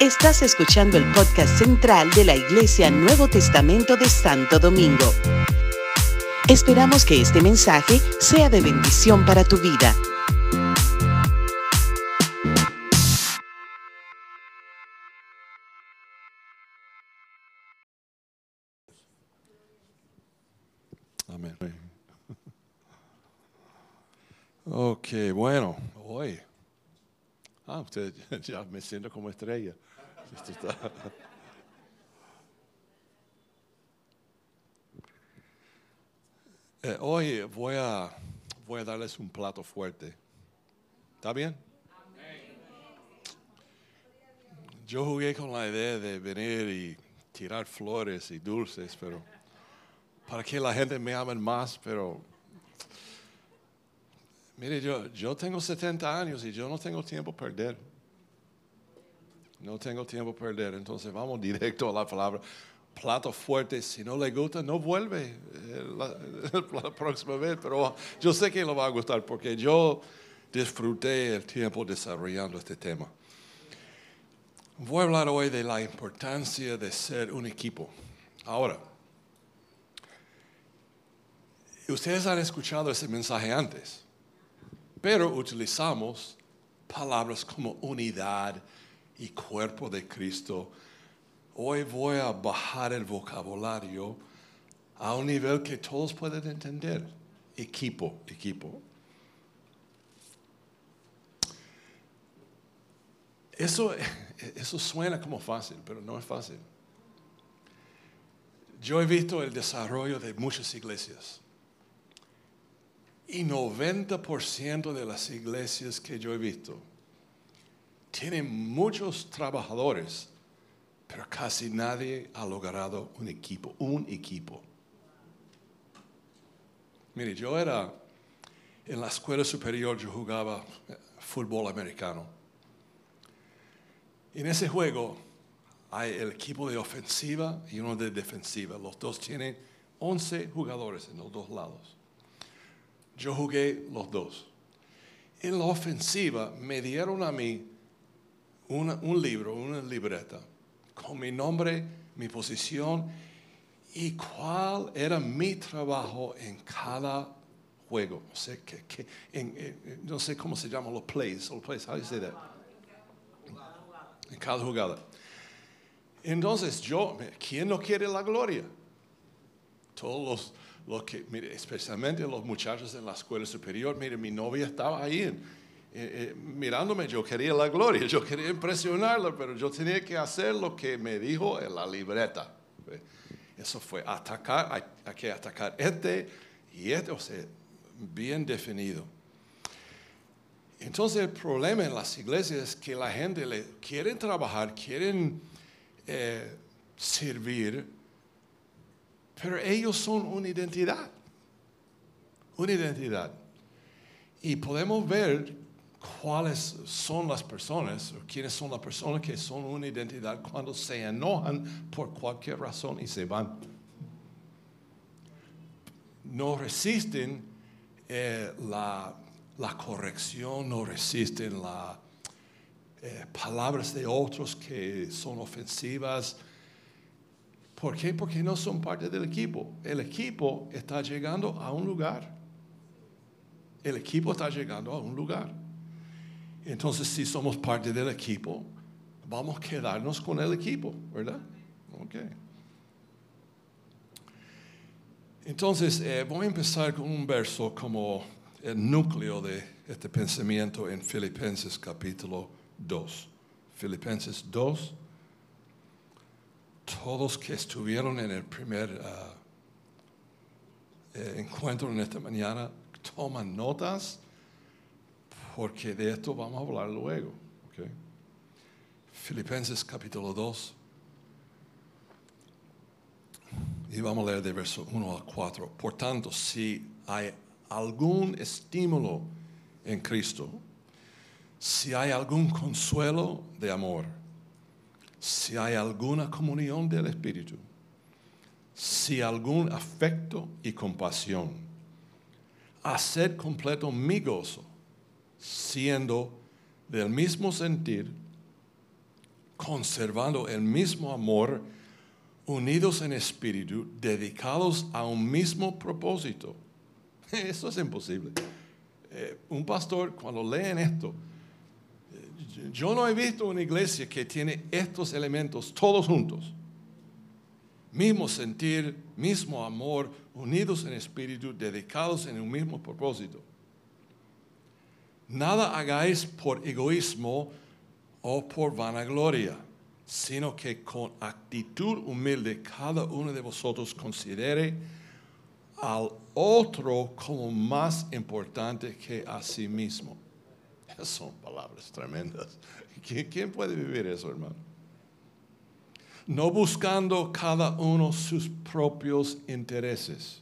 Estás escuchando el podcast central de la Iglesia Nuevo Testamento de Santo Domingo. Esperamos que este mensaje sea de bendición para tu vida. Amén. Ok, bueno. Ah, usted ya me siento como estrella. Eh, hoy voy a, voy a darles un plato fuerte. ¿Está bien? Yo jugué con la idea de venir y tirar flores y dulces, pero para que la gente me ame más, pero mire, yo, yo tengo 70 años y yo no tengo tiempo a perder. No tengo tiempo a perder, entonces vamos directo a la palabra. Plato fuerte, si no le gusta, no vuelve eh, la, próxima vez, pero yo sé que le va a gustar porque yo disfruté el tiempo desarrollando este tema. Voy a hablar hoy de la importancia de ser un equipo. Ahora, ustedes han escuchado ese mensaje antes, pero utilizamos palabras como unidad y cuerpo de Cristo. Hoy voy a bajar el vocabulario a un nivel que todos pueden entender. Equipo, equipo. Eso, eso suena como fácil, pero no es fácil. Yo he visto el desarrollo de muchas iglesias. Y 90% de las iglesias que yo he visto tienen muchos trabajadores, pero casi nadie ha logrado un equipo, un equipo. Mire, yo era, en la escuela superior yo jugaba eh, fútbol americano. En ese juego hay el equipo de ofensiva y uno de defensiva. Los dos tienen 11 jugadores en los dos lados. Yo jugué los dos. En la ofensiva me dieron a mí un libro, una libreta, con mi nombre, mi posición y cuál era mi trabajo en cada juego. Qué- en- en- no sé cómo se llaman los plays. Los plays, how do you say that? En cada jugada. Entonces yo, ¿quién no quiere la gloria? Todos los, los que, mire, especialmente los muchachos en la escuela superior, mire, mi novia estaba ahí eh, eh, mirándome, yo quería la gloria, yo quería impresionarla, pero yo tenía que hacer lo que me dijo en la libreta. Eso fue atacar, hay, hay que atacar este y este, o sea, bien definido. Entonces el problema en las iglesias es que la gente le quieren trabajar, quieren eh, servir, pero ellos son una identidad, una identidad. Y podemos ver cuáles son las personas, o quiénes son las personas que son una identidad cuando se enojan por cualquier razón y se van. No resisten eh, la, la corrección, no resisten las palabras de otros que son ofensivas. ¿Por qué? Porque no son parte del equipo. El equipo está llegando a un lugar. El equipo está llegando a un lugar. Entonces, si somos parte del equipo, vamos a quedarnos con el equipo, ¿verdad? Ok. Entonces, eh, voy a empezar con un verso como el núcleo de este pensamiento en Filipenses capítulo 2. Filipenses 2. Todos que estuvieron en el primer eh, encuentro en esta mañana, toman notas porque de esto vamos a hablar luego. Filipenses capítulo 2. Y vamos a leer de verso 1 al 4. Por tanto, si hay algún estímulo en Cristo, si hay algún consuelo de amor, si hay alguna comunión del Espíritu, si algún afecto y compasión, haced completo mi gozo, siendo del mismo sentir, conservando el mismo amor, unidos en espíritu, dedicados a un mismo propósito. Eso es imposible. Eh, un pastor, cuando leen esto, yo no he visto una iglesia que tiene estos elementos todos juntos. Mismo sentir, mismo amor, unidos en espíritu, dedicados en un mismo propósito. Nada hagáis por egoísmo o por vanagloria, sino que con actitud humilde cada uno de vosotros considere al otro como más importante que a sí mismo. Son palabras tremendas. ¿Quién puede vivir eso, hermano? No buscando cada uno sus propios intereses,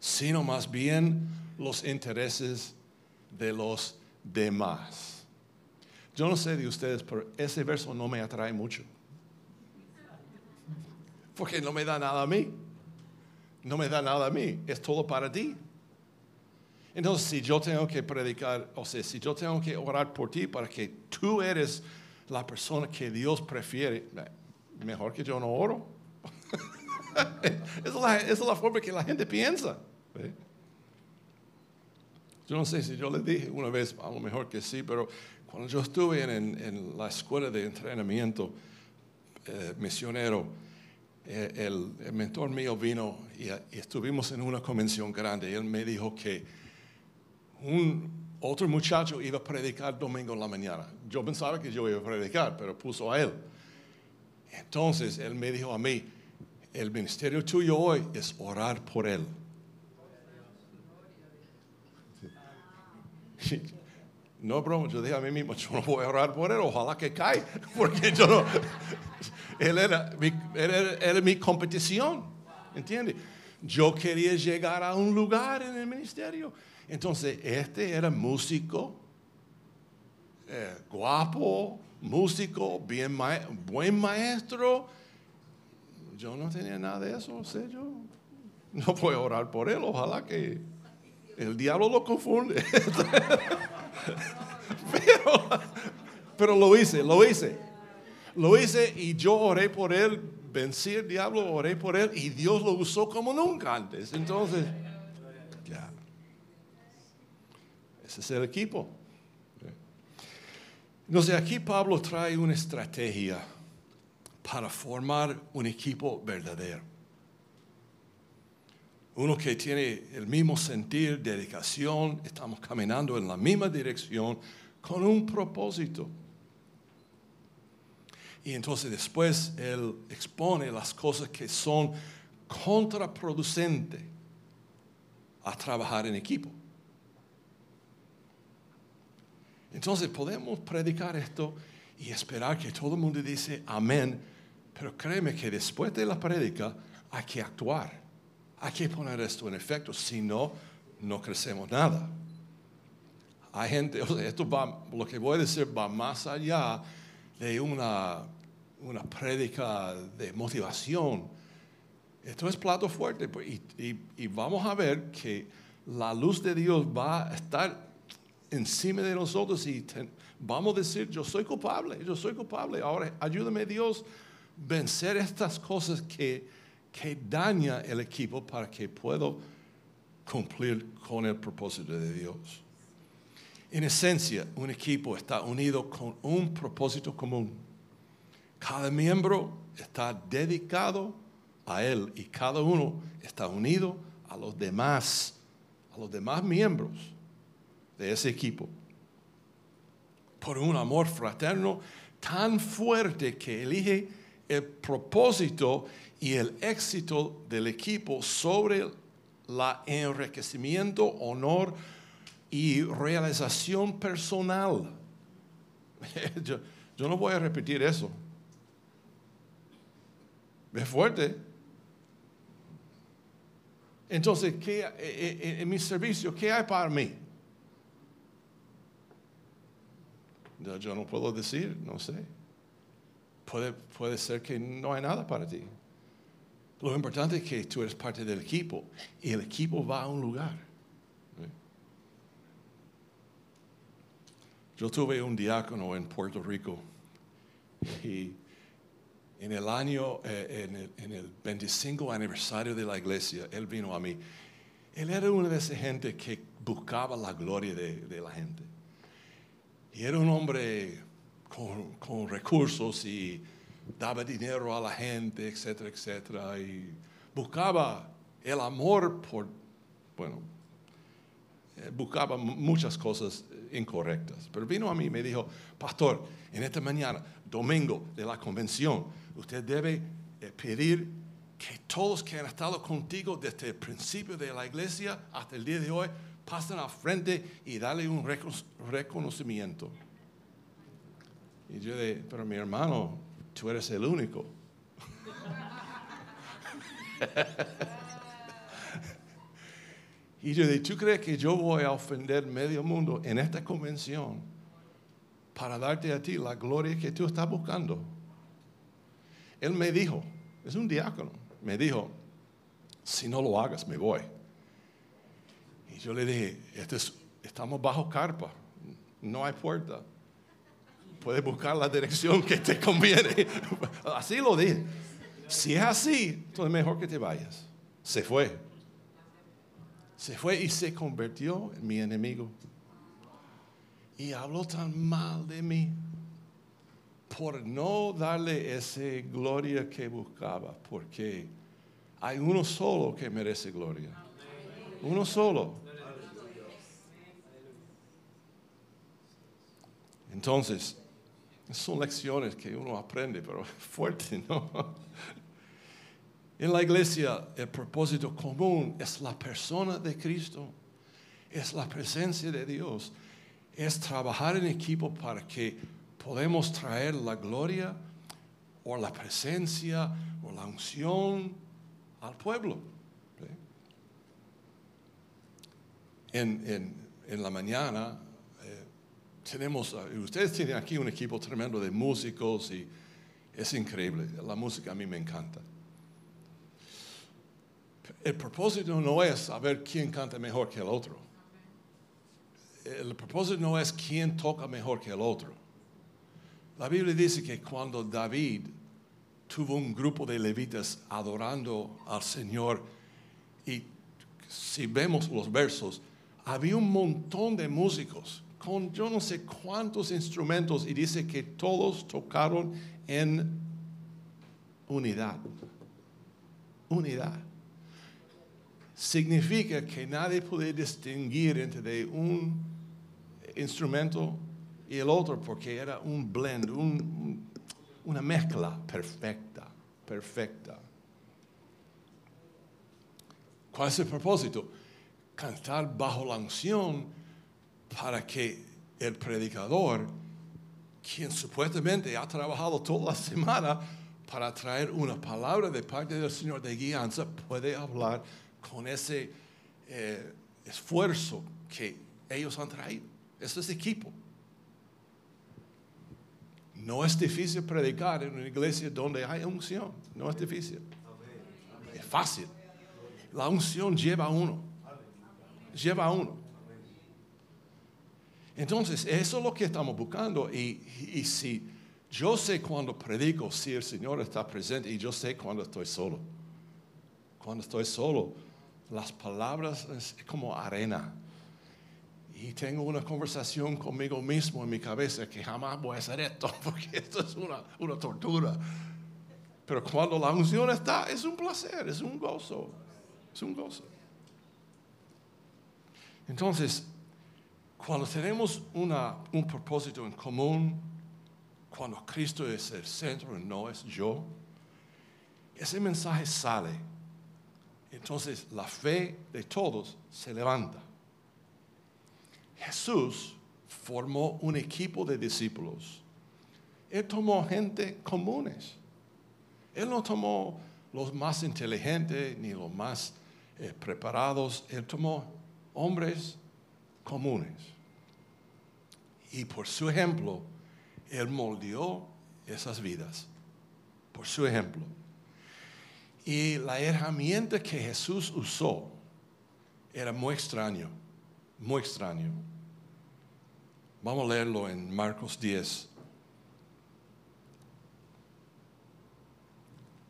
sino más bien los intereses de los demás. Yo no sé de ustedes, pero ese verso no me atrae mucho. Porque no me da nada a mí. No me da nada a mí. Es todo para ti. Entonces, si yo tengo que predicar, o sea, si yo tengo que orar por ti para que tú eres la persona que Dios prefiere, mejor que yo no oro. esa, es la, forma que la gente piensa. Yo no sé si yo le dije una vez, a lo mejor que sí, pero cuando yo estuve en, la escuela de entrenamiento eh, misionero, eh, el, mentor mío vino y, estuvimos en una convención grande él me dijo que un otro muchacho iba a predicar domingo en la mañana. Yo pensaba que yo iba a predicar, pero puso a él. Entonces él me dijo a mí, el ministerio tuyo hoy es orar por él. No, bro, yo dije a mí mismo, yo no voy a orar por él, ojalá que caiga, porque yo no, él era mi, era mi competición, ¿entiendes? Yo quería llegar a un lugar en el ministerio. Entonces, este era músico, eh, guapo, músico, bien buen maestro. Yo no tenía nada de eso, sé yo. No puedo orar por él, ojalá que el diablo lo confunde. pero, pero lo hice, lo hice. Lo hice y yo oré por él, vencí el diablo, oré por él y Dios lo usó como nunca antes. Entonces, ya. Ese es el equipo. Entonces aquí Pablo trae una estrategia para formar un equipo verdadero uno que tiene el mismo sentir, dedicación, estamos caminando en la misma dirección con un propósito. Y entonces después él expone las cosas que son contraproducentes a trabajar en equipo. Entonces podemos predicar esto y esperar que todo el mundo dice amén, pero créeme que después de la predica hay que actuar. Hay que poner esto en efecto, si no, no crecemos nada. Hay gente, esto va, lo que voy a decir va más allá de una, una prédica de motivación. Esto es plato fuerte pues, y, vamos a ver que la luz de Dios va a estar encima de nosotros y vamos a decir, yo soy culpable, yo soy culpable. Ahora ayúdame Dios vencer estas cosas que que daña el equipo para que pueda cumplir con el propósito de Dios. En esencia, un equipo está unido con un propósito común. Cada miembro está dedicado a él y cada uno está unido a los demás, a los demás miembros de ese equipo. Por un amor fraterno tan fuerte que elige el propósito y el éxito del equipo sobre el enriquecimiento, honor y realización personal. yo, no voy a repetir eso. Es fuerte. Entonces, ¿qué, eh, eh, en mi servicio, ¿qué hay para mí? Yo no puedo decir, no sé. Puede, puede ser que no hay nada para ti. Lo importante es que tú eres parte del equipo y el equipo va a un lugar. Yo tuve un diácono en Puerto Rico Y en el año, eh, en, el, en, el, 25 aniversario de la iglesia, él vino a mí. Él era una de esas gente que buscaba la gloria de, de la gente. Y era un hombre con, recursos y daba dinero a la gente, etcétera, etcétera. Y buscaba el amor por, bueno, eh, buscaba muchas cosas incorrectas. Pero vino a mí y me dijo, pastor, en esta mañana, domingo de la convención, usted debe eh, pedir que todos que han estado contigo desde el principio de la iglesia hasta el día de hoy pasen al frente y darle un reconocimiento. Y yo dije, pero mi hermano, tú eres el único. y yo dije, ¿tú crees que yo voy a ofender medio mundo en esta convención para darte a ti la gloria que tú estás buscando? Él me dijo, es un diácono, me dijo, si no lo hagas, me voy. Y yo le dije, este estamos bajo carpa, no hay puerta. Puedes buscar la dirección que te conviene. Así lo dije. Si es así, entonces mejor que te vayas. Se fue. Se fue y se convirtió en mi enemigo. Y habló tan mal de mí por no darle esa gloria que buscaba, porque hay uno solo que merece gloria. Uno solo. Entonces, son lecciones que uno aprende, pero fuerte, ¿no? En la iglesia el propósito común es la persona de Cristo, es la presencia de Dios, es trabajar en equipo para que podemos traer la gloria o la presencia o la unción al pueblo. En, la mañana tenemos, eh, ustedes tienen aquí un equipo tremendo de músicos y es increíble, la música a mí me encanta. El propósito no es saber quién canta mejor que el otro. El propósito no es quién toca mejor que el otro. La Biblia dice que cuando David tuvo un grupo de levitas adorando al Señor, y si vemos los versos, había un montón de músicos con yo no sé cuántos instrumentos y dice que todos tocaron en unidad. Unidad. Significa que nadie puede distinguir entre un instrumento y el otro porque era un blend, una mezcla perfecta, perfecta. ¿Cuál es el propósito? Cantar bajo la unción para que el predicador, quien supuestamente ha trabajado toda la semana para traer una palabra de parte del Señor de guianza, puede hablar con ese eh, esfuerzo que ellos han traído. Eso es equipo. No es difícil predicar en una iglesia donde hay unción. No es difícil. Es fácil. La unción lleva a uno. Lleva a uno. Entonces, eso es lo que estamos buscando. Y, y, si yo sé cuando predico, si el Señor está presente, y yo sé cuando estoy solo. Cuando estoy solo, las palabras es como arena y tengo una conversación conmigo mismo en mi cabeza que jamás voy a hacer esto porque esto es una, una tortura. Pero cuando la unción está, es un placer, es un gozo, es un gozo. Entonces, cuando tenemos un propósito en común, cuando Cristo es el centro y no es yo, ese mensaje sale. Entonces la fe de todos se levanta. Jesús formó un equipo de discípulos. Él tomó gente comunes. Él no tomó los más inteligentes ni los más eh, preparados. Él tomó hombres comunes. Y por su ejemplo, Él moldeó esas vidas. Por su ejemplo. Y la herramienta que Jesús usó era muy extraño muy extraño. Vamos a leerlo en Marcos 10.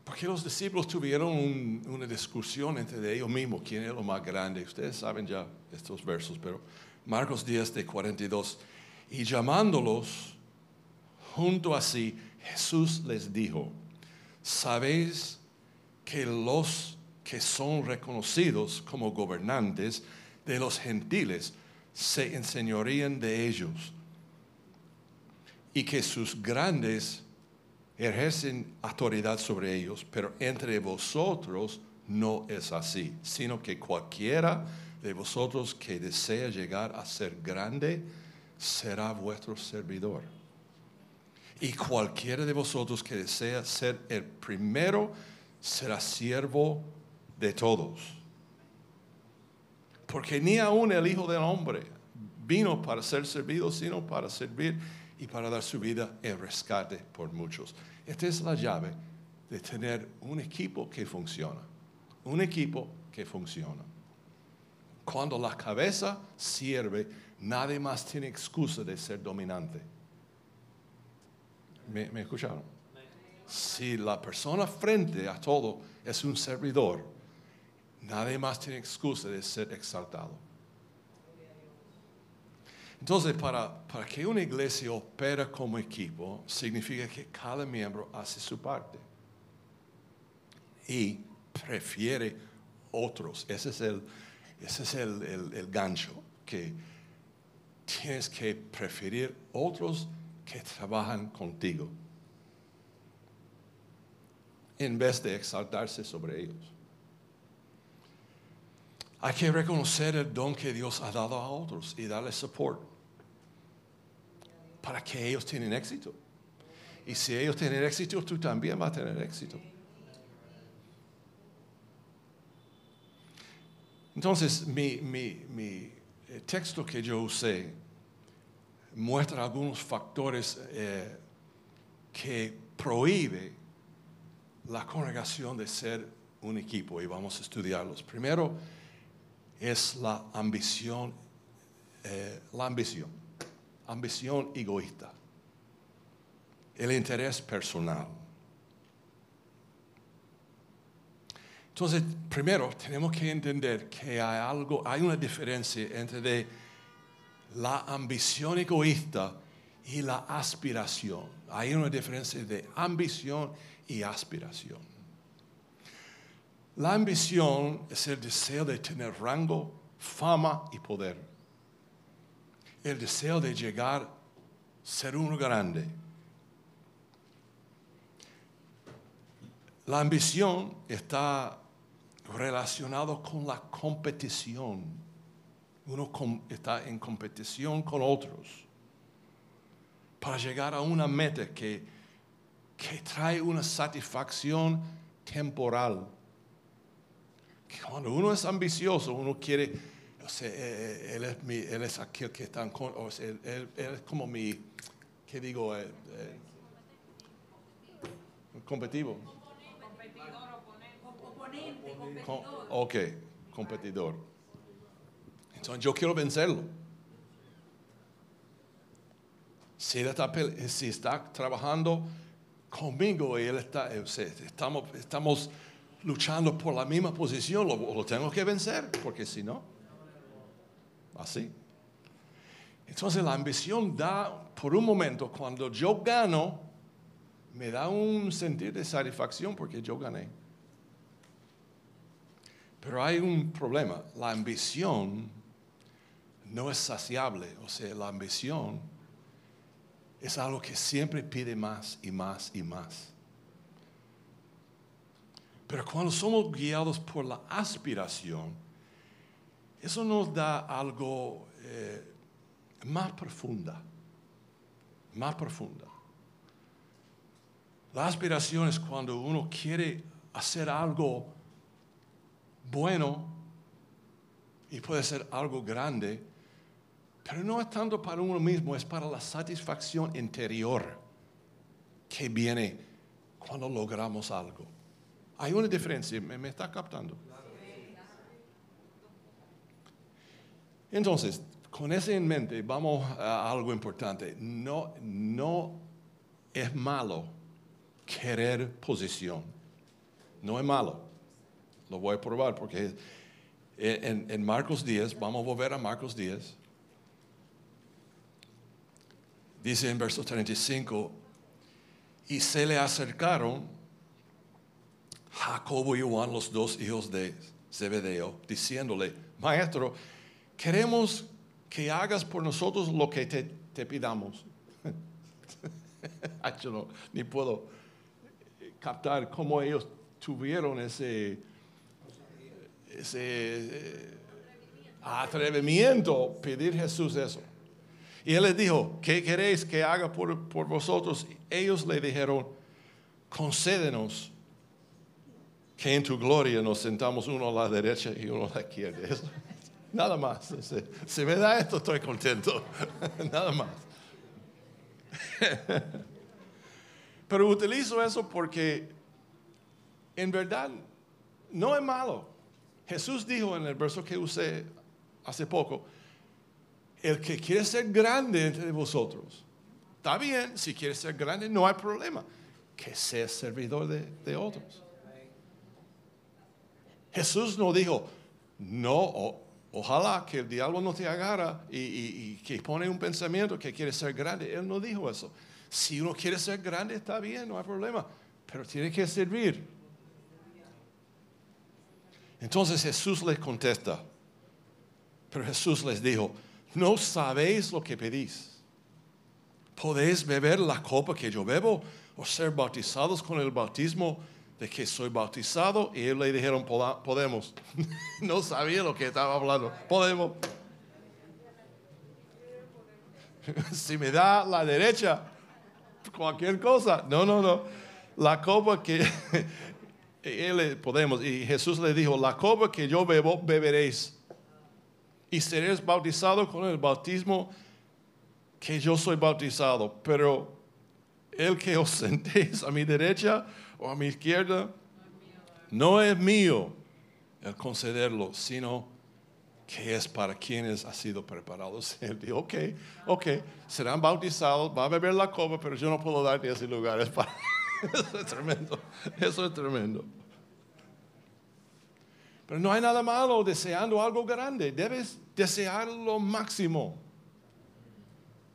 Porque los discípulos tuvieron un- una discusión entre ellos mismos, quién era lo más grande. Ustedes saben ya estos versos, pero Marcos 10 de 42. Y llamándolos junto a sí, Jesús les dijo, ¿sabéis que los que son reconocidos como gobernantes de los gentiles se enseñorían de ellos? Y que sus grandes ejercen autoridad sobre ellos, pero entre vosotros no es así, sino que cualquiera de vosotros que desea llegar a ser grande será vuestro servidor. Y cualquiera de vosotros que desea ser el primero será siervo de todos. Porque ni aun el Hijo del Hombre vino para ser servido, sino para servir y para dar su vida en rescate por muchos. Esta es la llave de tener un equipo que funciona. Un equipo que funciona. Cuando la cabeza sirve, nadie más tiene excusa de ser dominante. ¿Me, escucharon? Si la persona frente a todo es un servidor, nadie más tiene excusa de ser exaltado. Entonces, para, para que una iglesia opera como equipo, significa que cada miembro hace su parte y prefiere otros. Ese es el, ese es el, el- gancho, que tienes que preferir otros que trabajan contigo en vez de exaltarse sobre ellos. Hay que reconocer el don que Dios ha dado a otros y darle support para que ellos tengan éxito. Y si ellos tienen éxito, tú también vas a tener éxito. Entonces, mi, eh, texto que yo usé muestra algunos factores eh, que prohíbe la congregación de ser un equipo y vamos a estudiarlos. Primero es la ambición, eh, la ambición, ambición egoísta, el interés personal. Entonces, primero tenemos que entender que hay algo, hay una diferencia entre la ambición egoísta y la aspiración. Hay una diferencia de ambición y aspiración. La ambición es el deseo de tener rango, fama y poder. El deseo de llegar a ser uno grande. La ambición está relacionado con la competición. Uno está en competición con otros para llegar a una meta que, que trae una satisfacción temporal. Cuando uno es ambicioso, uno quiere, o sea, eh, eh, él, es mi- él es aquel que está en o sea, él, él- él es como mi, ¿qué digo? Eh, eh, competitivo. Ok, competidor. Entonces yo quiero vencerlo. Si está, está trabajando conmigo y él está, eh, estamos, estamos luchando por la misma posición, lo, lo tengo que vencer, porque si no, así. Entonces la ambición da, por un momento, cuando yo gano, me da un sentir de satisfacción porque yo gané. Pero hay un problema, la ambición no es saciable, o sea, la ambición es algo que siempre pide más y más y más. Pero cuando somos guiados por la aspiración, eso nos da algo eh, más profunda, más profunda. La aspiración es cuando uno quiere hacer algo bueno y puede ser algo grande, pero no es tanto para uno mismo, es para la satisfacción interior que viene cuando logramos algo. Hay una diferencia, ¿me, está captando? Entonces, con eso en mente, vamos a algo importante. No, no es malo querer posición. No es malo. Lo voy a probar porque en, en Marcos 10, vamos a volver a Marcos 10. Dice en verso 35, y se le acercaron Jacobo y Juan, los dos hijos de Zebedeo, diciéndole, maestro, queremos que hagas por nosotros lo que te, te pidamos. Yo no, ni puedo captar cómo ellos tuvieron ese, ese eh, atrevimiento pedir Jesús eso. Y él les dijo, ¿qué queréis que haga por, por vosotros? Ellos le dijeron, concédenos que en tu gloria nos sentamos uno a la derecha y uno a la izquierda. nada más. Si me da esto, estoy contento. nada más. Pero utilizo eso porque en verdad no es malo. Jesús dijo en el verso que usé hace poco, el que quiere ser grande entre vosotros, está bien, si quiere ser grande no hay problema, que sea servidor de, otros. Jesús no dijo, no, ojalá que el diablo no te agarra y, y, que pone un pensamiento que quiere ser grande. Él no dijo eso. Si uno quiere ser grande, está bien, no hay problema, pero tiene que servir. Entonces Jesús les contesta, pero Jesús les dijo, no sabéis lo que pedís. ¿Podéis beber la copa que yo bebo o ser bautizados con el bautismo de que soy bautizado? Y ellos le dijeron, podemos. no sabía lo que estaba hablando. Podemos. si me da la derecha, cualquier cosa. No, no, no. La copa que él podemos. Y Jesús le dijo, la copa que yo bebo, beberéis. Y seréis bautizados con el bautismo que yo soy bautizado. Pero el que os sentéis a mi derecha o a mi izquierda, no es mío el concederlo, sino que es para quienes ha sido preparado. Él dijo, ok, ok, serán bautizados, va a beber la copa, pero yo no puedo darte ese lugar. para... Eso es tremendo, eso es tremendo. Pero no hay nada malo deseando algo grande, debes desear lo máximo.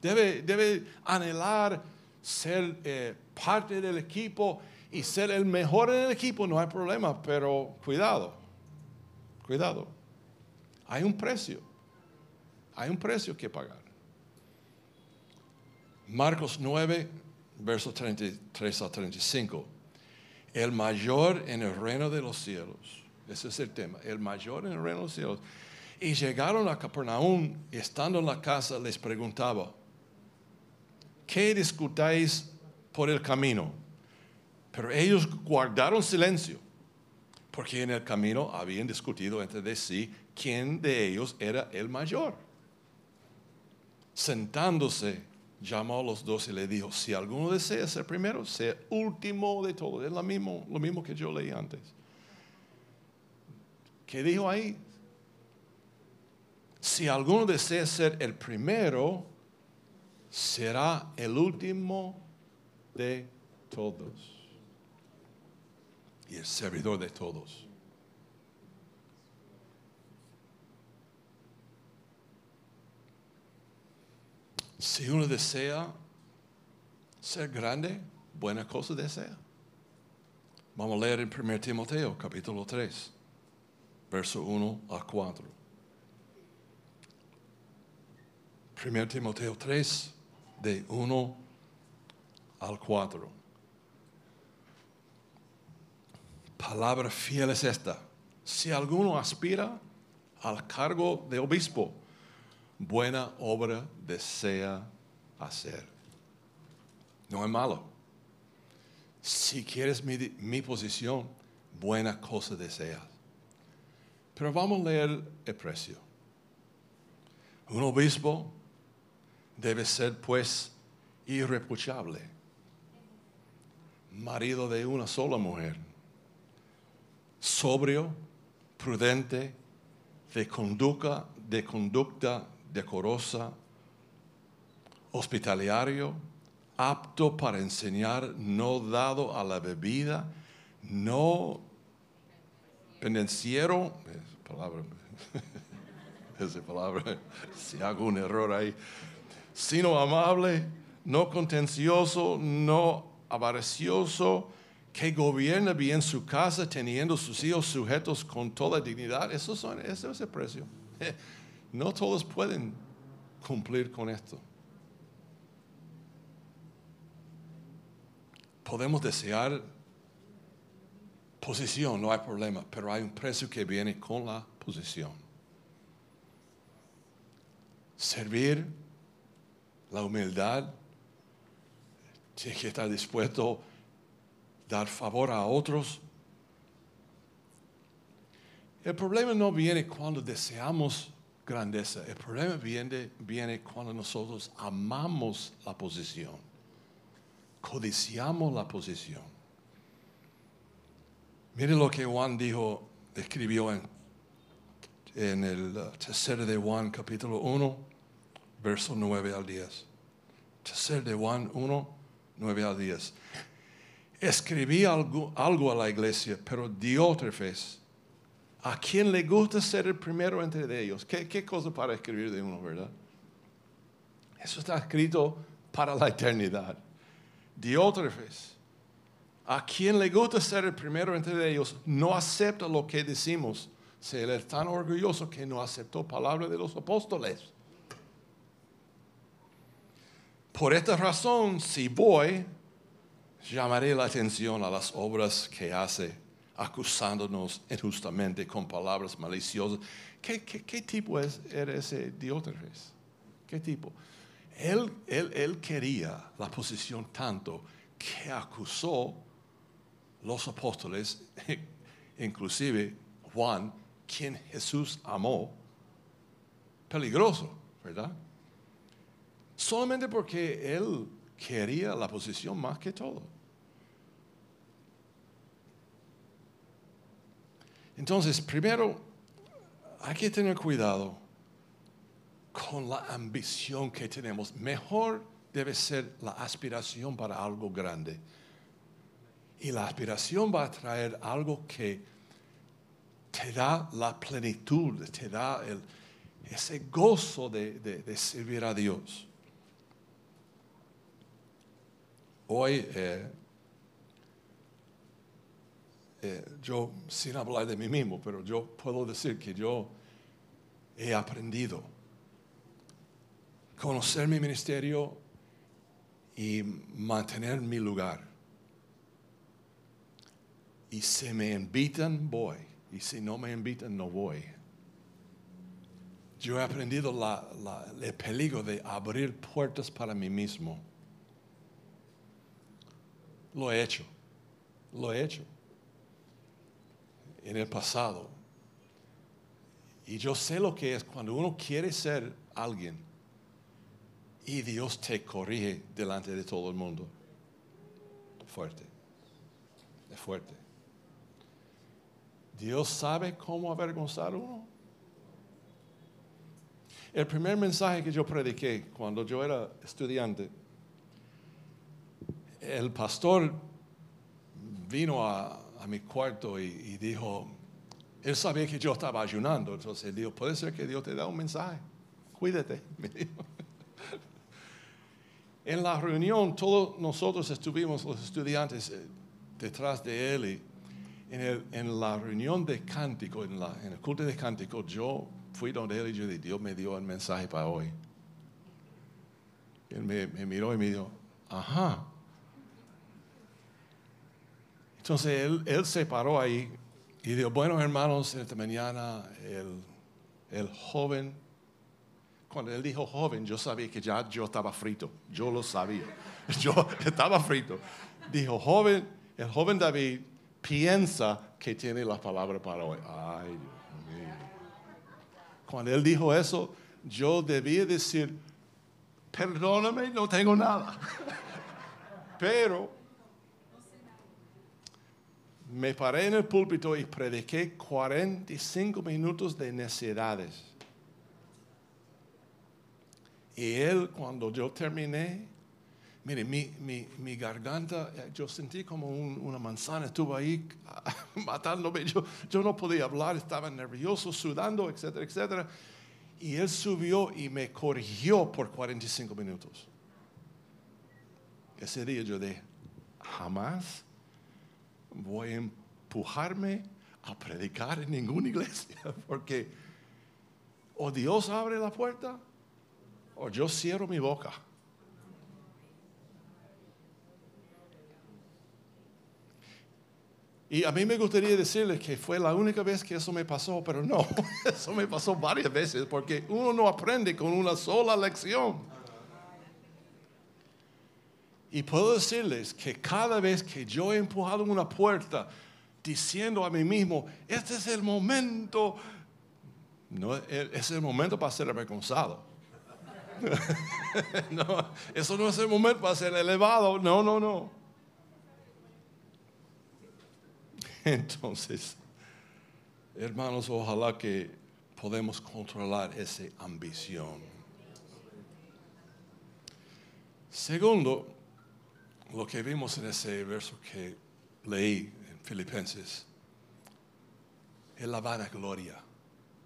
Debe, debe anhelar ser eh, parte del equipo y ser el mejor en el equipo, no hay problema, pero cuidado, cuidado. Hay un precio, hay un precio que pagar. Marcos 9, versos 33 a 35. El mayor en el reino de los cielos. Ese es el tema. El mayor en el reino de los cielos. Y llegaron a Capernaum y estando en la casa les preguntaba, ¿qué discutáis por el camino? Pero ellos guardaron silencio, porque en el camino habían discutido entre sí quién de ellos era el mayor. Sentándose, llamó a los dos y le dijo, si alguno desea ser primero, sea último de todo. Es lo mismo, lo mismo que yo leí antes. ¿Qué dijo ahí? Si alguno desea ser el primero, será el último de todos y el servidor de todos. Si uno desea ser grande, buena cosa desea. Vamos a leer en 1 Timoteo, capítulo 3, verso 1 a 4. 1 Timoteo 3, de 1 al 4. Palabra fiel es esta. Si alguno aspira al cargo de obispo, buena obra desea hacer. No es malo. Si quieres mi, posición, buena cosa deseas. Pero vamos a leer el precio. Un obispo debe ser pues irreprochable, marido de una sola mujer, sobrio, prudente, de conducta, de conducta decorosa, hospitalario, apto para enseñar, no dado a la bebida, no pendenciero, es palabra, esa palabra, si hago un error ahí, sino amable, no contencioso, no avaricioso, que gobierna bien su casa, teniendo sus hijos sujetos con toda dignidad. Son, eso es el precio. No todos pueden cumplir con esto. Podemos desear posición, no hay problema, pero hay un precio que viene con la posición. Servir, la humildad, tiene que estar dispuesto a dar favor a otros. El problema no viene cuando deseamos grandeza, el problema viene, viene cuando nosotros amamos la posición, codiciamos la posición. Mire lo que Juan dijo, escribió en, en el uh, tercero de Juan, capítulo 1, verso 9 al 10. Tercero de Juan 1, 9 al 10. Escribí algo, algo a la iglesia, pero Diótrefes, a quien le gusta ser el primero entre ellos. ¿Qué, cosa para escribir de uno, verdad? Eso está escrito para la eternidad. Diótrefes, a quien le gusta ser el primero entre ellos, no acepta lo que decimos. Se él es tan orgulloso que no aceptó palabra de los apóstoles. Por esta razón, si voy, llamaré la atención a las obras que hace, acusándonos injustamente con palabras maliciosas. ¿Qué, tipo es, era ese Diótrefes? ¿Qué tipo? Él, él, él quería la posición tanto que acusó los apóstoles, inclusive Juan, quien Jesús amó, peligroso, ¿verdad? Solamente porque él quería la posición más que todo. Entonces, primero, hay que tener cuidado con la ambición que tenemos. Mejor debe ser la aspiración para algo grande. Y la aspiración va a traer algo que te da la plenitud, te da el, ese gozo de, de, servir a Dios. Hoy, eh, eh, yo, sin hablar de mí mismo, pero yo puedo decir que yo he aprendido conocer mi ministerio y mantener mi lugar. Y si me invitan, voy. Y si no me invitan, no voy. Yo he aprendido el peligro de abrir puertas para mí mismo. Lo he hecho, lo he hecho en el pasado. Y yo sé lo que es cuando uno quiere ser alguien y Dios te corrige delante de todo el mundo. Fuerte, es fuerte. Dios sabe cómo avergonzar uno. El primer mensaje que yo prediqué cuando yo era estudiante, el pastor vino a, a mi cuarto y, dijo, él sabía que yo estaba ayunando, entonces él dijo, puede ser que Dios te da un mensaje, cuídate, me dijo. En la reunión todos nosotros estuvimos, los estudiantes, eh, detrás de él y en, el, en la reunión de cántico, en, la, en, el culto de cántico, yo fui donde él y yo dije, Dios me dio el mensaje para hoy. Él me, me miró y me dijo, ajá. Entonces él, se paró ahí y dijo, bueno hermanos, esta mañana el, el joven, cuando él dijo joven, yo sabía que ya yo estaba frito, yo lo sabía, yo estaba frito. Dijo, joven, el joven David piensa que tiene la palabra para hoy. Ay, Dios mío. Cuando él dijo eso, yo debía decir, perdóname, no tengo nada. Pero me paré en el púlpito y prediqué 45 minutos de necesidades. Y él, cuando yo terminé, Mire, mi, mi, mi garganta, eh, yo sentí como un- una manzana estuvo ahí matándome. Yo, yo no podía hablar, estaba nervioso, sudando, etcétera, etcétera. Y él subió y me corrigió por 45 minutos. Ese día yo dije, jamás voy a empujarme a predicar en ninguna iglesia, porque o Dios abre la puerta o yo cierro mi boca. Y a mí me gustaría decirles que fue la única vez que eso me pasó, pero no, eso me pasó varias veces, porque uno no aprende con una sola lección. Y puedo decirles que cada vez que yo he empujado una puerta diciendo a mí mismo, este es el momento, no, es el momento para ser avergonzado. eso no es el momento para ser elevado, no, no, no. Entonces, hermanos, ojalá que podamos controlar esa ambición. Segundo, lo que vimos en ese verso que leí en Filipenses, es la vanagloria.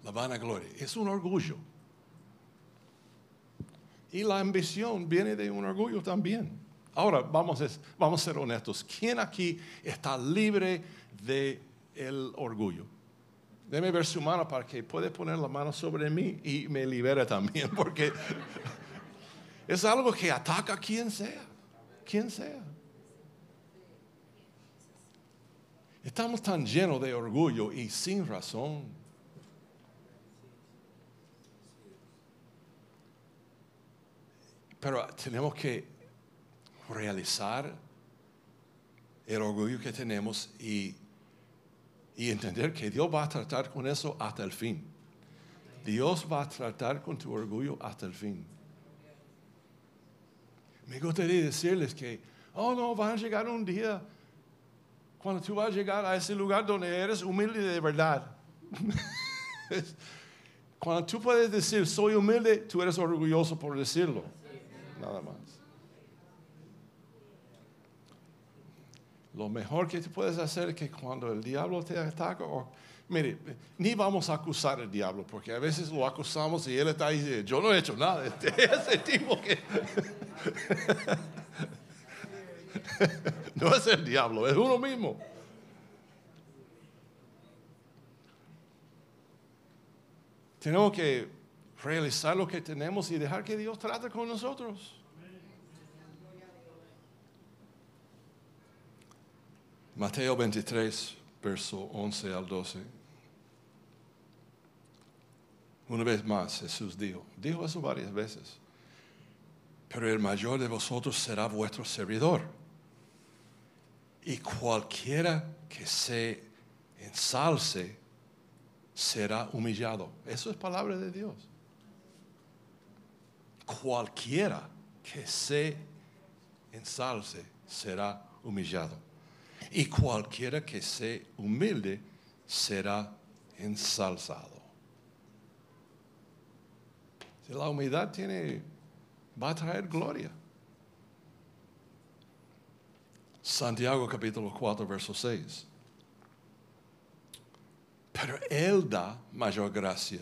La vanagloria es un orgullo. Y la ambición viene de un orgullo también. Ahora, vamos a, vamos a ser honestos. ¿Quién aquí está libre del el orgullo? Deme ver su mano para que pueda poner la mano sobre mí y me libere también, porque es algo que ataca a quien sea, quien sea. Estamos tan llenos de orgullo y sin razón. Pero tenemos que realizar el orgullo que tenemos y, y entender que Dios va a tratar con eso hasta el fin. Dios va a tratar con tu orgullo hasta el fin. Me gustaría decirles que, oh no, va a llegar un día cuando tú vas a llegar a ese lugar donde eres humilde de verdad. cuando tú puedes decir, soy humilde, tú eres orgulloso por decirlo. Nada más. Lo mejor que tú puedes hacer es que cuando el diablo te ataca, o, mire, ni vamos a acusar al diablo, porque a veces lo acusamos y él está ahí, yo no he hecho nada, este, ese tipo que... no es el diablo, es uno mismo. Tenemos que realizar lo que tenemos y dejar que Dios trate con nosotros. Mateo 23, verso 11 al 12. Una vez más Jesús dijo, dijo eso varias veces, pero el mayor de vosotros será vuestro servidor. Y cualquiera que se ensalce será humillado. Eso es palabra de Dios. Cualquiera que se ensalce será humillado. Y cualquiera que se humilde será ensalzado. La humildad tiene, va a traer gloria. Santiago capítulo 4, verso 6. Pero Él da mayor gracia.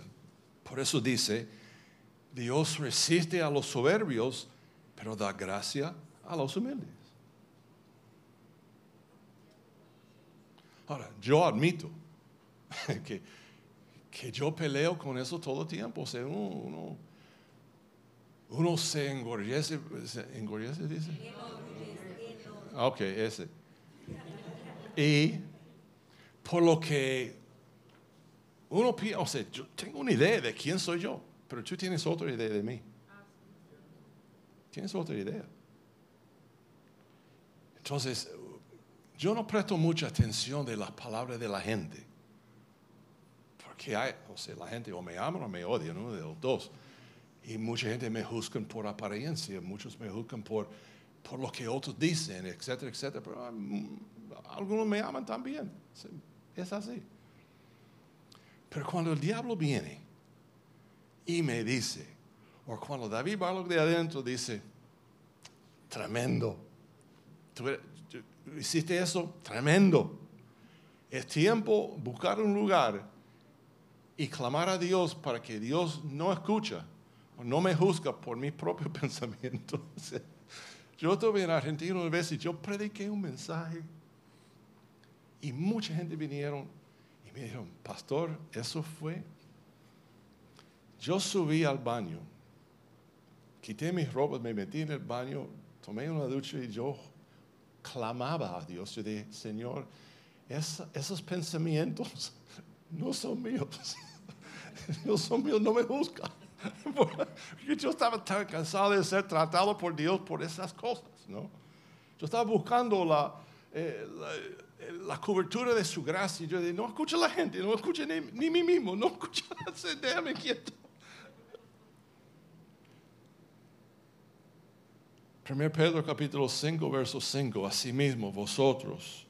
Por eso dice, Dios resiste a los soberbios, pero da gracia a los humildes. Ahora, yo admito que, que yo peleo con eso todo el tiempo. O sea, uno, uno se engorjece, se engorjece, dice. Ok, ese. Y por lo que uno piensa, o sea, yo tengo una idea de quién soy yo, pero tú tienes otra idea de mí. Tienes otra idea. Entonces, yo no presto mucha atención de las palabras de la gente. Porque hay, o sea, la gente o me ama o me odia, uno de los dos. Y mucha gente me juzga por apariencia, muchos me juzgan por, por lo que otros dicen, etcétera, etcétera. Pero um, algunos me aman también. Es así. Pero cuando el diablo viene y me dice, o cuando David Barlow de adentro dice, Tremendo. ¿Tú hiciste eso? Tremendo. Es tiempo buscar un lugar y clamar a Dios para que Dios no escucha no me juzga por mis propios pensamientos. Yo estuve en Argentina una vez y yo prediqué un mensaje y mucha gente vinieron y me dijeron, pastor, eso fue. Yo subí al baño, quité mis ropas, me metí en el baño, tomé una ducha y yo clamaba a Dios. Yo dije, Señor, esos pensamientos no son míos. no son míos, no me juzgan. Yo estaba tan cansado de ser tratado por Dios por esas cosas, ¿no? Yo estaba buscando la, eh, eh, la, cobertura de su gracia. Yo dije, no escucha a la gente, no escucha ni, ni mí mismo, no escucha, déjame quieto. 1 Pedro capítulo 5, verso 5, asimismo vosotros,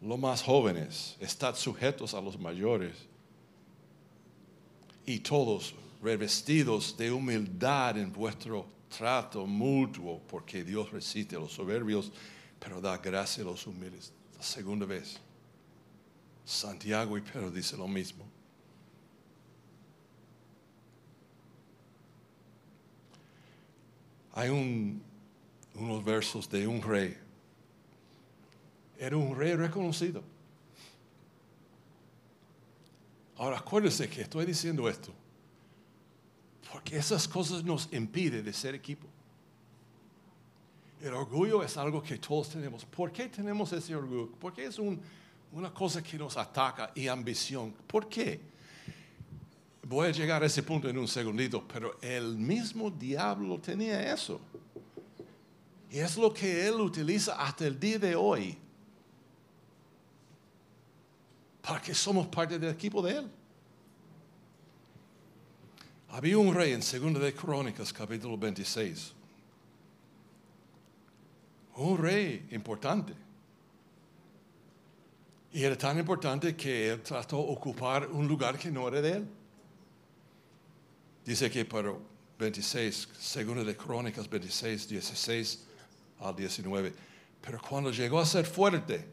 los más jóvenes, estad sujetos a los mayores y todos revestidos de humildad en vuestro trato mutuo, porque Dios resiste a los soberbios, pero da gracia a los humildes. La segunda vez, Santiago y Pedro dice lo mismo. Hay unos versos de un rey. Era un rey reconocido. Ahora acuérdense que estoy diciendo esto porque esas cosas nos impiden de ser equipo. El orgullo es algo que todos tenemos. ¿Por qué tenemos ese orgullo? Porque es una cosa que nos ataca y ambición. ¿Por qué? Voy a llegar a ese punto en un segundito, pero el mismo diablo tenía eso. Y es lo que él utiliza hasta el día de hoy. Para que somos parte del equipo de él. Había un rey en Segunda de Crónicas, capítulo 26. Un rey importante. Y era tan importante que él trató de ocupar un lugar que no era de él. Dice que para 26, Segunda de Crónicas 26, 16 al 19. Pero cuando llegó a ser fuerte,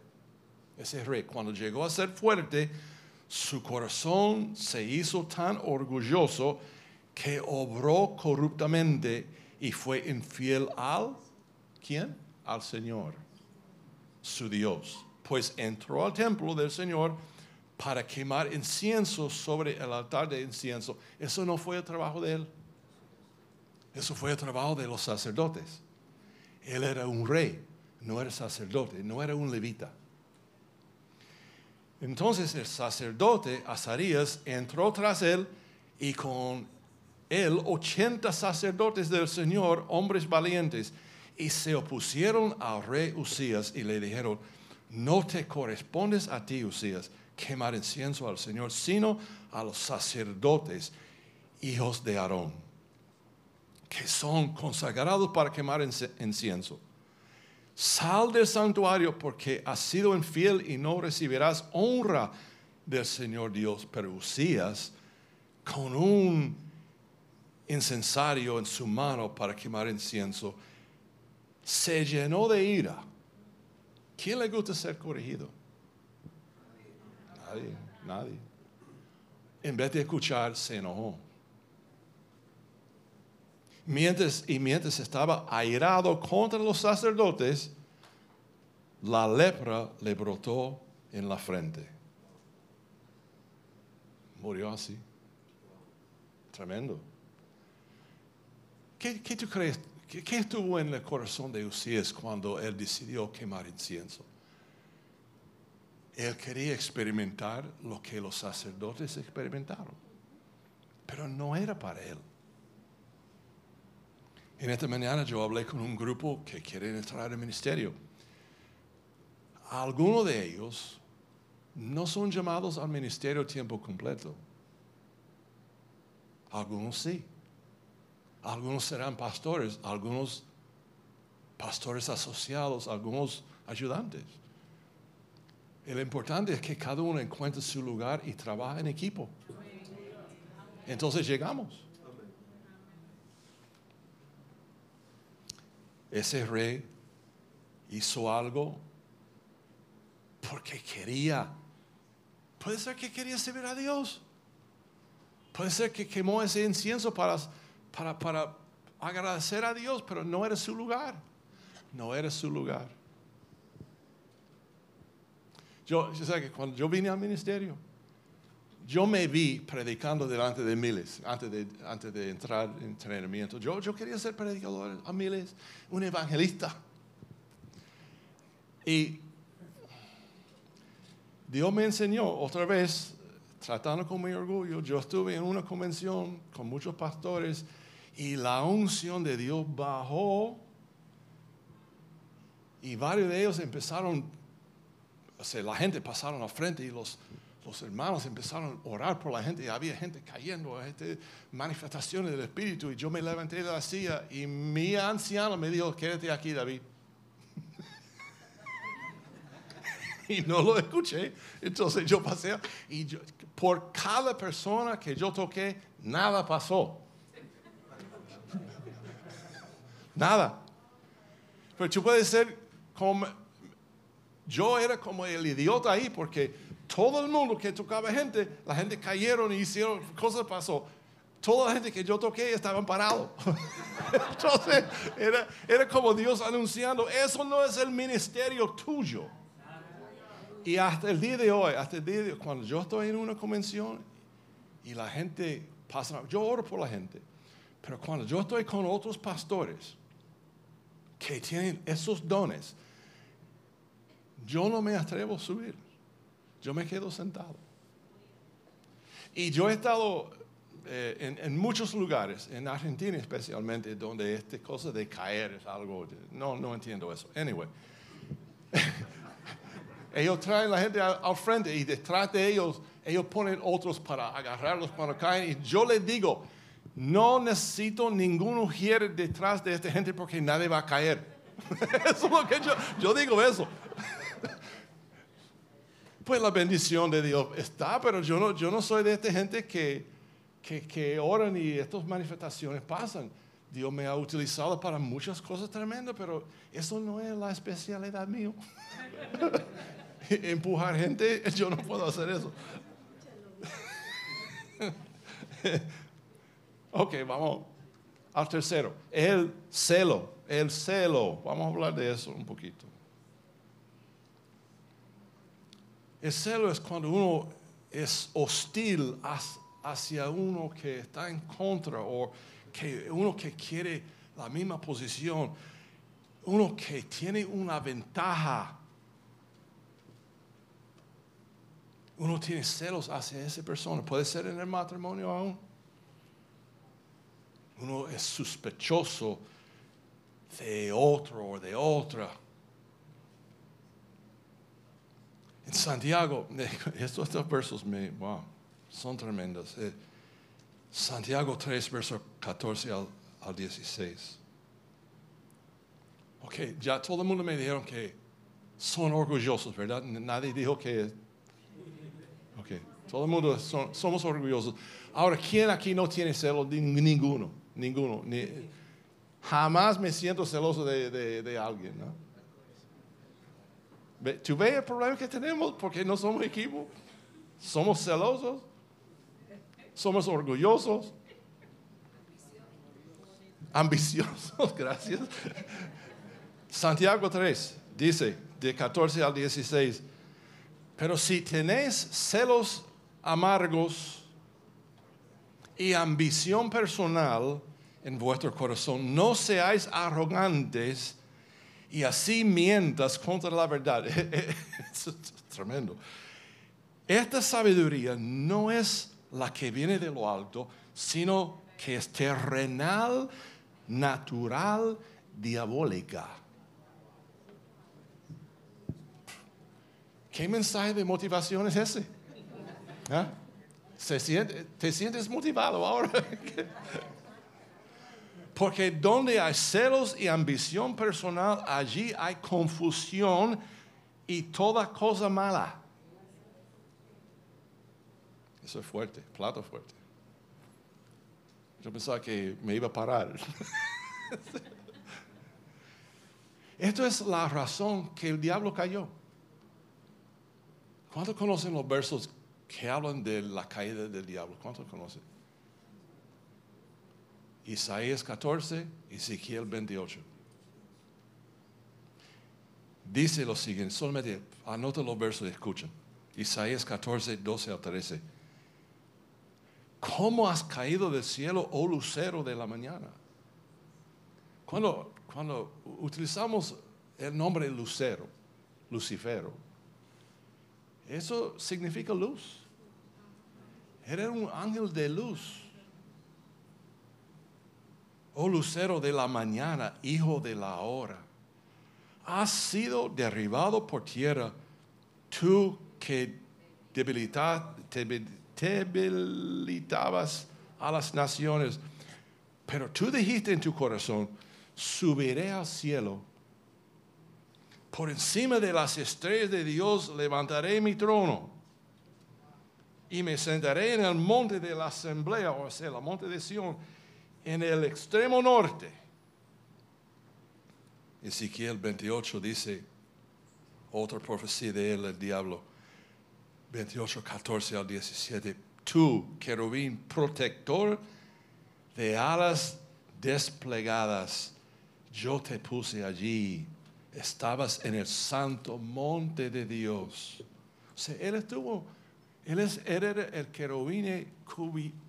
ese rey, cuando llegó a ser fuerte, su corazón se hizo tan orgulloso que obró corruptamente y fue infiel al ¿quién? Al Señor, su Dios. Pues entró al templo del Señor para quemar incienso sobre el altar de incienso. Eso no fue el trabajo de él. Eso fue el trabajo de los sacerdotes. Él era un rey, no era sacerdote, no era un levita. Entonces el sacerdote Azarías entró tras él y con él 80 sacerdotes del Señor, hombres valientes, y se opusieron al rey Usías y le dijeron, no te correspondes a ti, Usías, quemar incienso al Señor, sino a los sacerdotes, hijos de Aarón, que son consagrados para quemar incienso. Sal del santuario porque has sido infiel y no recibirás honra del Señor Dios. Pero Usías, con un incensario en su mano para quemar incienso, se llenó de ira. ¿Quién le gusta ser corregido? Nadie, nadie. En vez de escuchar, se enojó. Mientras, y mientras estaba airado contra los sacerdotes, la lepra le brotó en la frente. Murió así. Tremendo. ¿Qué, tú crees? ¿Qué, estuvo en el corazón de Usías cuando él decidió quemar incienso? Él quería experimentar lo que los sacerdotes experimentaron, pero no era para él. En esta mañana yo hablé con un grupo que quieren entrar al ministerio. Algunos de ellos no son llamados al ministerio tiempo completo. Algunos sí. Algunos serán pastores, algunos pastores asociados, algunos ayudantes. lo importante es que cada uno encuentre su lugar y trabaje en equipo. Entonces llegamos. ese rey hizo algo porque quería. Puede ser que quería servir a Dios. Puede ser que quemó ese incienso para, para, para agradecer a Dios, pero no era su lugar. No era su lugar. Yo, yo sé que cuando yo vine al ministerio, yo me vi predicando delante de miles antes de, antes de entrar en entrenamiento. Yo, yo quería ser predicador a miles, un evangelista. Y Dios me enseñó otra vez, tratando con mi orgullo, yo estuve en una convención con muchos pastores y la unción de Dios bajó y varios de ellos empezaron, o sea, la gente pasaron al frente y los, los hermanos empezaron a orar por la gente y había gente cayendo, gente, manifestaciones del Espíritu y yo me levanté de la silla y mi anciano me dijo, quédate aquí David. y no lo escuché. Entonces yo pasé y por cada persona que yo toqué, nada pasó. Nada. Pero tú puedes ser como... Yo era como el idiota ahí porque todo el mundo que tocaba gente, la gente cayeron y hicieron cosas pasó. Toda la gente que yo toqué estaban parados. Entonces era, era como Dios anunciando, eso no es el ministerio tuyo. Y hasta el día de hoy, hasta el día de hoy, cuando yo estoy en una convención y la gente pasa, yo oro por la gente, pero cuando yo estoy con otros pastores que tienen esos dones, yo no me atrevo a subir. Yo me quedo sentado. Y yo he estado eh, en, muchos lugares, en Argentina especialmente, donde esta cosa de caer es algo, no, no entiendo eso. Anyway, ellos traen la gente al, al, frente y detrás de ellos, ellos ponen otros para agarrarlos cuando caen. Y yo les digo, no necesito ningún ujier detrás de esta gente porque nadie va a caer. eso es lo que yo, digo eso pues la bendición de Dios está, pero yo no, soy de esta gente que, que, que oran y estas manifestaciones pasan. Dios me ha utilizado para muchas cosas tremendas, pero eso no es la especialidad mío. Empujar gente, yo no puedo hacer eso. Ok, vamos al tercero. El celo, el celo. Vamos a hablar de eso un poquito. El celo es cuando uno es hostil hacia uno que está en contra o que uno que quiere la misma posición, uno que tiene una ventaja. Uno tiene celos hacia esa persona. Puede ser en el matrimonio aún. Uno es sospechoso de otro o de otra. En Santiago, estos dos versos me, wow, son tremendos. Eh, Santiago 3, verso 14 al, al 16. Ok, ya todo el mundo me dijeron que son orgullosos, ¿verdad? Nadie dijo que... Ok, todo el mundo somos orgullosos. Ahora, ¿quién aquí no tiene celos? Ninguno, ninguno. Ni, jamás me siento celoso de, de, alguien, ¿no? ¿Tú ves el problema que tenemos porque no somos equipo? Somos celosos, somos orgullosos, ambiciosos, gracias. Santiago 3 dice, de 14 al 16, pero si tenéis celos amargos y ambición personal en vuestro corazón, no seáis arrogantes y así mientas contra la verdad. es tremendo. Esta sabiduría no es la que viene de lo alto, sino que es terrenal, natural, diabólica. ¿Qué mensaje de motivación es ese? ¿Ah? ¿Te sientes motivado ahora? Porque donde hay celos y ambición personal, allí hay confusión y toda cosa mala. Eso es fuerte, plato fuerte. Yo pensaba que me iba a parar. Esto es la razón que el diablo cayó. ¿Cuántos conocen los versos que hablan de la caída del diablo? ¿Cuántos conocen? Isaías 14, Ezequiel 28. Dice lo siguiente, solamente anota los versos y escuchen. Isaías 14, 12 al 13. ¿Cómo has caído del cielo, oh lucero de la mañana? Cuando, cuando utilizamos el nombre lucero, lucifero, eso significa luz. Era un ángel de luz. Oh lucero de la mañana, hijo de la hora, has sido derribado por tierra, tú que debilita, debilitabas a las naciones. Pero tú dijiste en tu corazón, subiré al cielo. Por encima de las estrellas de Dios levantaré mi trono. Y me sentaré en el monte de la asamblea, o sea, el monte de Sión, en el extremo norte. Ezequiel 28 dice, otra profecía de él, el diablo 28, 14 al 17. Tú, querubín protector de alas desplegadas, yo te puse allí. Estabas en el santo monte de Dios. O él estuvo, él, es, era el querubín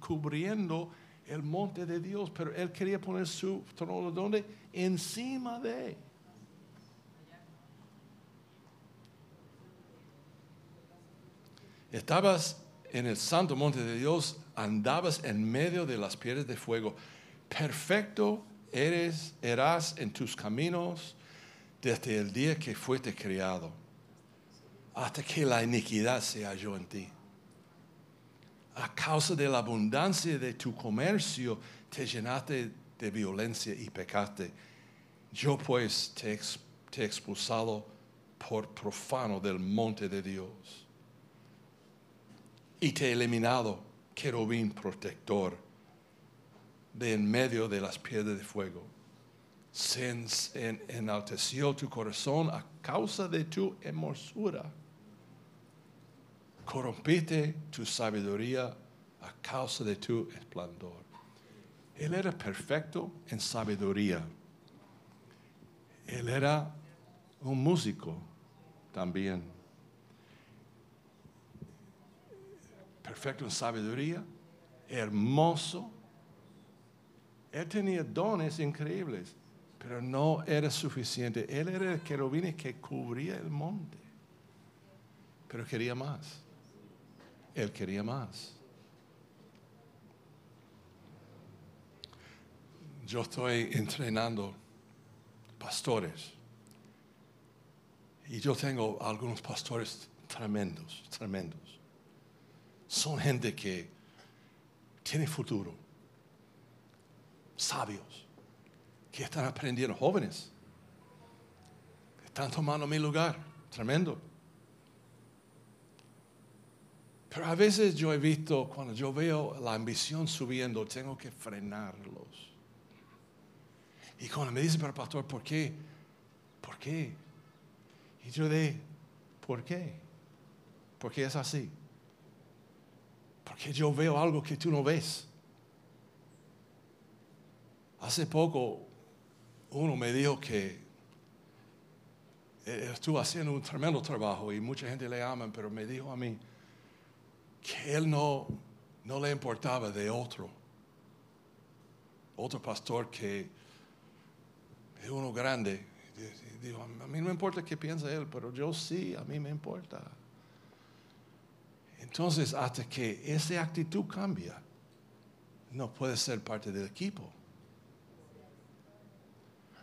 cubriendo el monte de Dios, pero él quería poner su trono donde? Encima de. Estabas en el santo monte de Dios, andabas en medio de las piedras de fuego. Perfecto eres, eras en tus caminos desde el día que fuiste criado, hasta que la iniquidad se halló en ti. A causa de la abundancia de tu comercio, te llenaste de violencia y pecaste. Yo pues te, te he expulsado por profano del monte de Dios y te he eliminado, querubín protector, de en medio de las piedras de fuego. Se enalteció tu corazón a causa de tu hermosura. Corrompiste tu sabiduría a causa de tu esplendor. Él era perfecto en sabiduría. Él era un músico también. perfecto en sabiduría, hermoso. Él tenía dones increíbles, pero no era suficiente. Él era el querubín que cubría el monte, pero quería más. Él quería más. Yo estoy entrenando pastores. Y yo tengo algunos pastores tremendos, tremendos. Son gente que tiene futuro, sabios, que están aprendiendo, jóvenes, están tomando mi lugar, tremendo. Pero a veces yo he visto, cuando yo veo la ambición subiendo, tengo que frenarlos. Y cuando me dicen, pero pastor, ¿por qué? ¿Por qué? Y yo digo, ¿por qué? Porque es así. Porque yo veo algo que tú no ves. Hace poco uno me dijo que estuvo haciendo un tremendo trabajo y mucha gente le ama, pero me dijo a mí que él no, no le importaba de otro. Otro pastor que es uno grande. Dijo, a mí no me importa qué piensa él, pero yo sí, a mí me importa. Entonces, hasta que esa actitud cambia, no puede ser parte del equipo.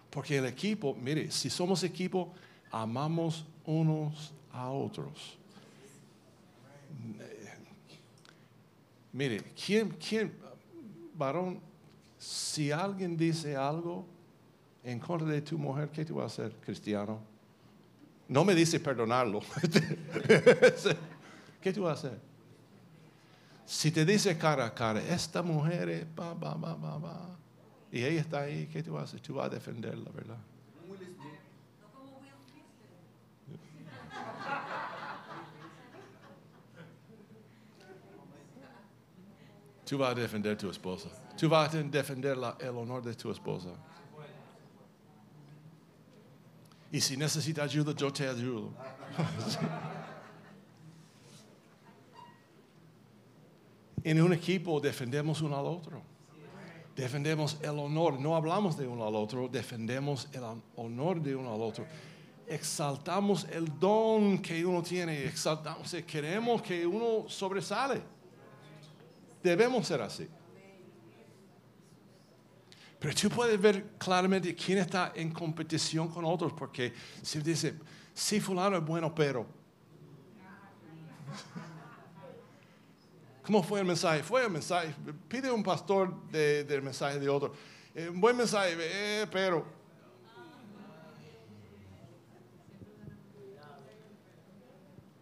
Porque el equipo, mire, si somos equipo, amamos unos a otros. Mire, ¿quién, quién, varón, si alguien dice algo en contra de tu mujer, ¿qué tú vas a hacer, cristiano? No me dice perdonarlo. ¿Qué tú vas a hacer? Si te dice cara a cara, esta mujer es ba, ba, ba, ba, ba, y ella está ahí, ¿qué tú vas a hacer? Tú vas a defenderla, ¿verdad? Tú vas a defender tu esposa. Tú vas a defender el honor de tu esposa. Y si necesita ayuda, yo te ayudo. en un equipo defendemos uno al otro. Defendemos el honor. No hablamos de uno al otro, defendemos el honor de uno al otro. Exaltamos el don que uno tiene, exaltamos, queremos que uno sobresale. Debemos ser así. Pero tú puedes ver claramente quién está en competición con otros, porque si dice, sí, fulano es bueno, pero. ¿Cómo fue el mensaje? Fue el mensaje. Pide un pastor de- del mensaje de otro. Eh, buen mensaje, eh, pero.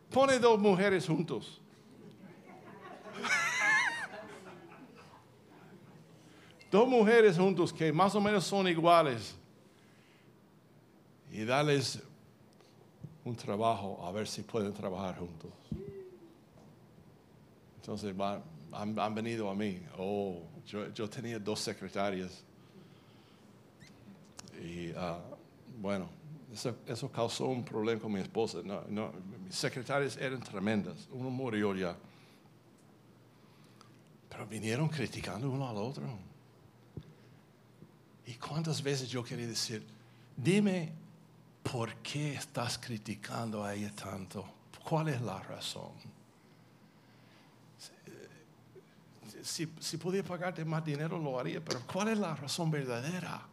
Pone dos mujeres juntos. Dos mujeres juntos que más o menos son iguales y darles un trabajo a ver si pueden trabajar juntos. Entonces han, venido a mí. Oh, yo, tenía dos secretarias y ah, bueno, eso, causó un problema con mi esposa. Mis secretarias eran tremendas. Uno murió ya. Pero vinieron criticando uno al otro. ¿Y cuántas veces yo quería decir, dime por qué estás criticando a ella tanto? ¿Cuál es la razón? Si, si pudiera pagarte más dinero lo haría, pero ¿cuál es la razón verdadera?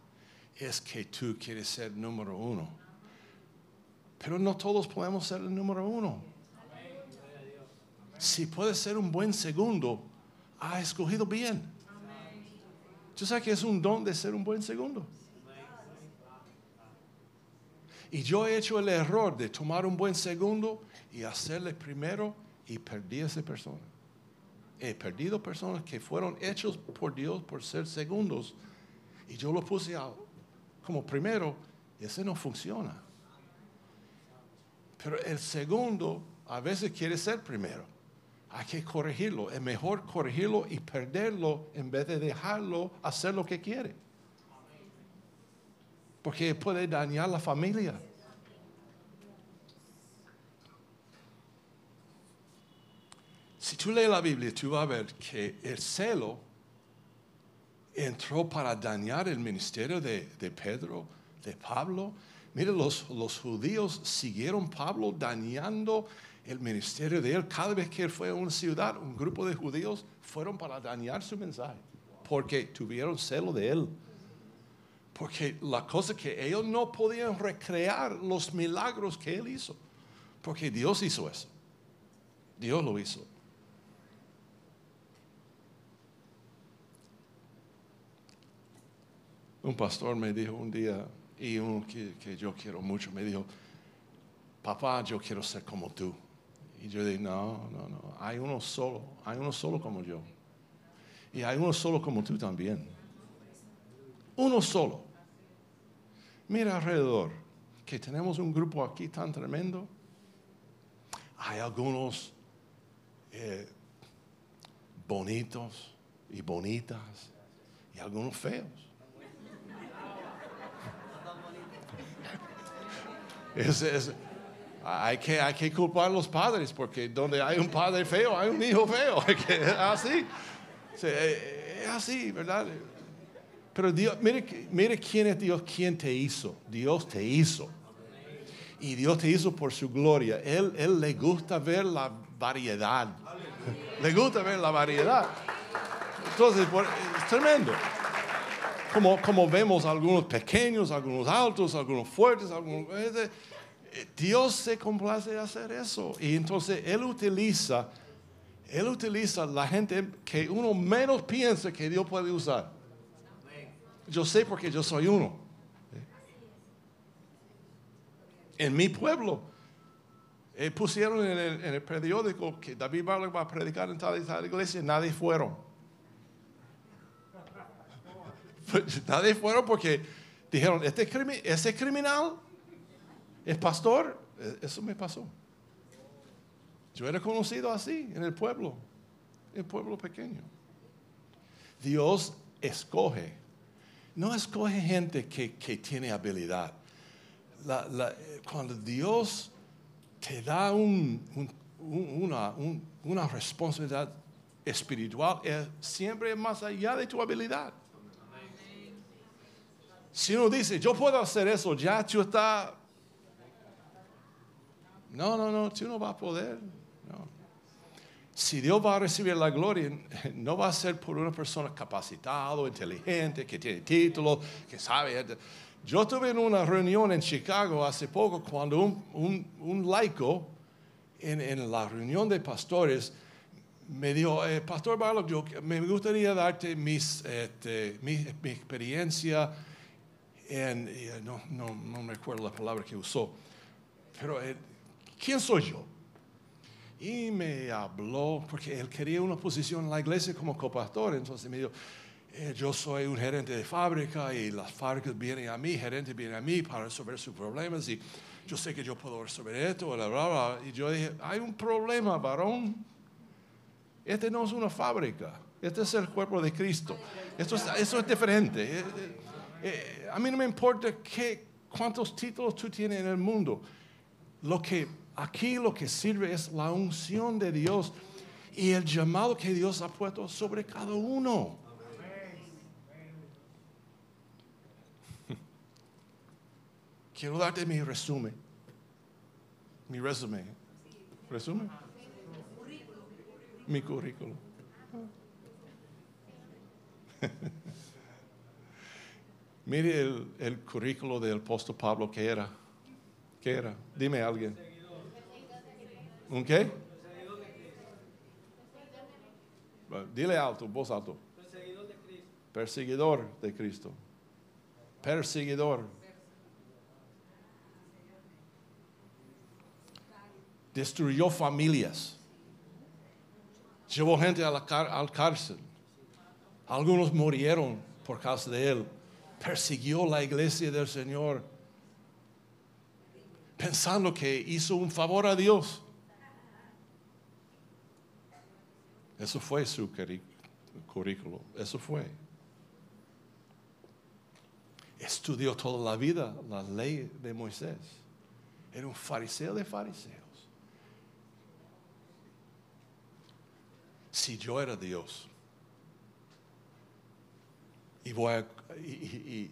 Es que tú quieres ser número uno. Pero no todos podemos ser el número uno. Si puedes ser un buen segundo, ha escogido bien. ¿Tú sabes que es un don de ser un buen segundo? Y yo he hecho el error de tomar un buen segundo y hacerle primero y perdí a esa persona. He perdido personas que fueron hechos por Dios por ser segundos y yo lo puse a- como primero. Ese no funciona. Pero el segundo a veces quiere ser primero. Hay que corregirlo. Es mejor corregirlo y perderlo en vez de dejarlo hacer lo que quiere. Porque puede dañar la familia. Si tú lees la Biblia, tú vas a ver que el celo entró para dañar el ministerio de, de Pedro, de Pablo. Mire, los, los judíos siguieron Pablo dañando el ministerio de él. Cada vez que él fue a una ciudad, un grupo de judíos fueron para dañar su mensaje, porque tuvieron celo de él. Porque la cosa que ellos no podían recrear los milagros que él hizo, porque Dios hizo eso. Dios lo hizo. Un pastor me dijo un día, y uno que, que yo quiero mucho, me dijo, papá, yo quiero ser como tú. Y yo dije, no, no, no, hay uno solo, hay uno solo como yo. Y hay uno solo como tú también. Uno solo. Mira alrededor, que tenemos un grupo aquí tan tremendo. Hay algunos eh, bonitos y bonitas y algunos feos. Es- hay, que, hay que culpar a los padres, porque donde hay un padre feo, hay un hijo feo. Así. Sí, eh, Es así, ¿verdad? Pero Dios, mire, mire quién es Dios, quién te hizo. Dios te hizo. Y Dios te hizo por su gloria. Él, él le gusta ver la variedad. Le gusta ver la variedad. Entonces, es tremendo. Como, como vemos algunos pequeños, algunos altos, algunos fuertes, algunos... Dios se complace de hacer eso. Y entonces Él utiliza, Él utiliza la gente que uno menos piensa que Dios puede usar. Yo sé porque yo soy uno. En mi pueblo, eh, pusieron en el, periódico que David Barlow va a predicar en tal y tal iglesia, nadie fueron. Nadie fueron porque dijeron, este, ese criminal es pastor. Eh, Eso me pasó. Yo era conocido así en el pueblo, el pueblo pequeño. Dios escoge. No escoge gente que, que tiene habilidad. Cuando Dios te da un- un- un- una, un- una responsabilidad espiritual, es siempre más allá de tu habilidad. Si uno dice, yo puedo hacer eso, ya tú está. No, no, no, tú no vas a poder. no. Si Dios va a recibir la gloria, no va a ser por una persona capacitada, inteligente, que tiene título, que sabe. Yo tuve en una reunión en Chicago hace poco cuando un, un- un laico en, en la reunión de pastores me dijo, eh, Pastor Barlow, yo me gustaría darte mis, este, mi, mi experiencia en, eh, no, no, no me acuerdo la palabra que usó, pero eh, ¿quién soy yo? Y me habló, porque él quería una posición en la iglesia como copastor, entonces me dijo, eh, yo soy un gerente de fábrica y las fábricas vienen a mí, gerente viene a mí para resolver sus problemas y yo sé que yo puedo resolver esto, bla, bla, bla. Y yo dije, hay un problema, varón. Este no es una fábrica, este es el cuerpo de Cristo. Esto es, diferente. Eh, eh, a mí no me importa qué, cuántos títulos tú tienes en el mundo. Lo que aquí lo que sirve es la unción de Dios y el llamado que Dios ha puesto sobre cada uno. Quiero darte mi resumen. Mi resumen. ¿Resumen? Mi currículum. Mire el, el currículo del apóstol Pablo que era. ¿Qué era? Dime alguien. ¿Un qué? Dile alto, voz alto. Perseguidor de Cristo. Perseguidor. Destruyó familias. Llevó gente a la al cárcel. Algunos murieron por causa de él. Persiguió la iglesia del Señor pensando que hizo un favor a Dios. Eso fue su currículo. Eso fue. Estudió toda la vida la ley de Moisés. Era un fariseo de fariseos. Si yo era Dios y voy a, y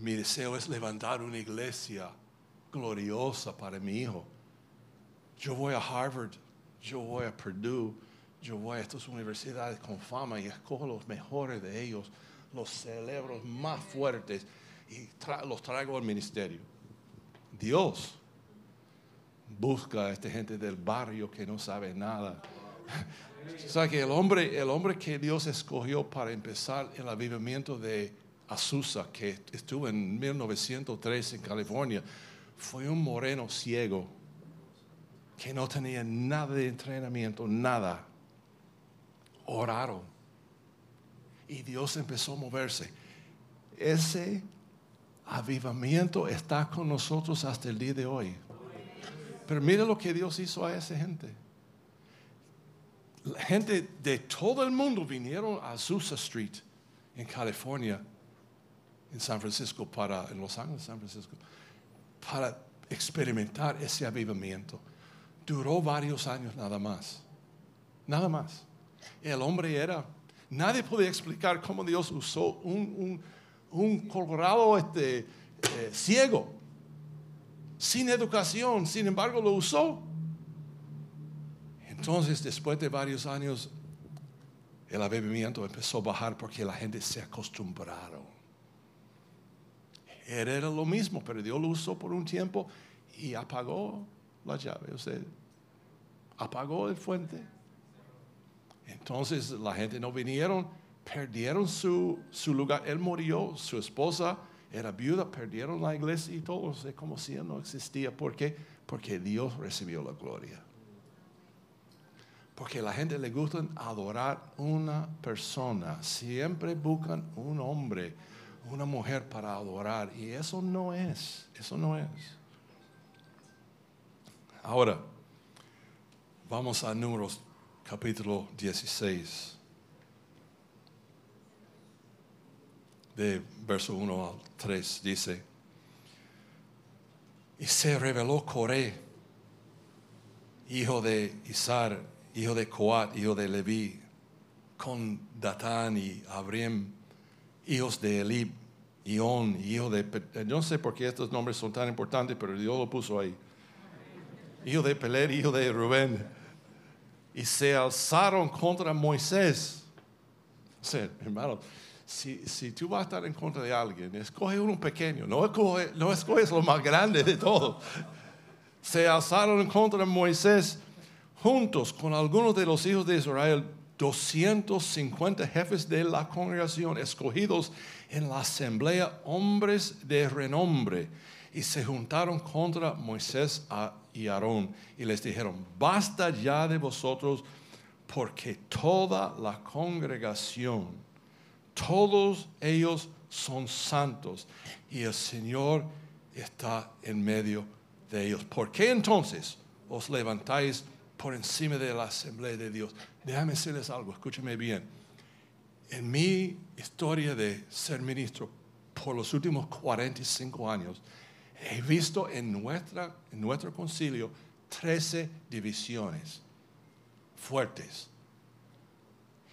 mi deseo es levantar una iglesia gloriosa para mi hijo. Yo voy a Harvard, yo voy a Purdue, yo voy a estas universidades con fama y escojo los mejores de ellos, los cerebros más fuertes y los traigo al ministerio. Dios busca a esta gente del barrio que no sabe nada. O sea que el hombre, el hombre que Dios escogió para empezar el avivamiento de Azusa, que estuvo en 1903 en California, fue un moreno ciego que no tenía nada de entrenamiento, nada. Oraron. Y Dios empezó a moverse. Ese avivamiento está con nosotros hasta el día de hoy. Pero mira lo que Dios hizo a esa gente. La gente de todo el mundo vinieron a Azusa Street en California, en San Francisco, para, en Los Ángeles, San Francisco, para experimentar ese avivamiento. Duró varios años nada más. Nada más. El hombre era, nadie podía explicar cómo Dios usó un, un, un colorado este, eh, ciego, sin educación, sin embargo lo usó. Entonces, después de varios años, el avivamiento empezó a bajar porque la gente se acostumbraron. Era lo mismo, pero Dios lo usó por un tiempo y apagó la llave. O sea, apagó el fuente. Entonces la gente no vinieron, perdieron su, su lugar. Él murió, su esposa era viuda, perdieron la iglesia y todo. Sea, como si él no existía. ¿Por qué? Porque Dios recibió la gloria. Porque la gente le gusta adorar una persona. Siempre buscan un hombre, una mujer para adorar. Y eso no es, eso no es. Ahora, vamos a números capítulo 16. de verso 1 al 3 dice, y se reveló Coré, hijo de Isar, hijo de Coat, hijo de Leví, con Datán y Abriem, hijos de Elib, Ión, hijo de... Yo no sé por qué estos nombres son tan importantes, pero Dios lo puso ahí. Hijo de Peler, hijo de Rubén. Y se alzaron contra Moisés. O sea, hermano, si, si, tú vas a estar en contra de alguien, escoge uno pequeño, no escoge, no escoges lo más grande de todo. Se alzaron contra Moisés juntos con algunos de los hijos de Israel 250 jefes de la congregación escogidos en la asamblea, hombres de renombre, y se juntaron contra Moisés y Aarón y les dijeron, basta ya de vosotros porque toda la congregación, todos ellos son santos y el Señor está en medio de ellos. ¿Por qué entonces os levantáis por encima de la asamblea de Dios? Déjame decirles algo, escúcheme bien. En mi historia de ser ministro por los últimos 45 años, he visto en, nuestra, en nuestro concilio 13 divisiones fuertes.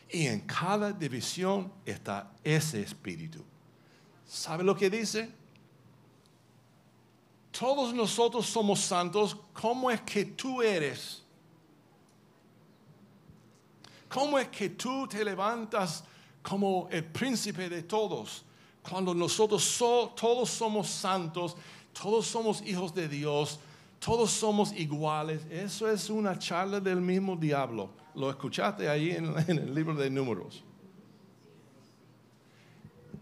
Y en cada división está ese espíritu. ¿Sabe lo que dice? Todos nosotros somos santos. ¿Cómo es que tú eres? ¿Cómo es que tú te levantas como el príncipe de todos? Cuando nosotros todos somos santos, todos somos hijos de Dios, todos somos iguales. Eso es una charla del mismo diablo. Lo escuchaste ahí en, el libro de números.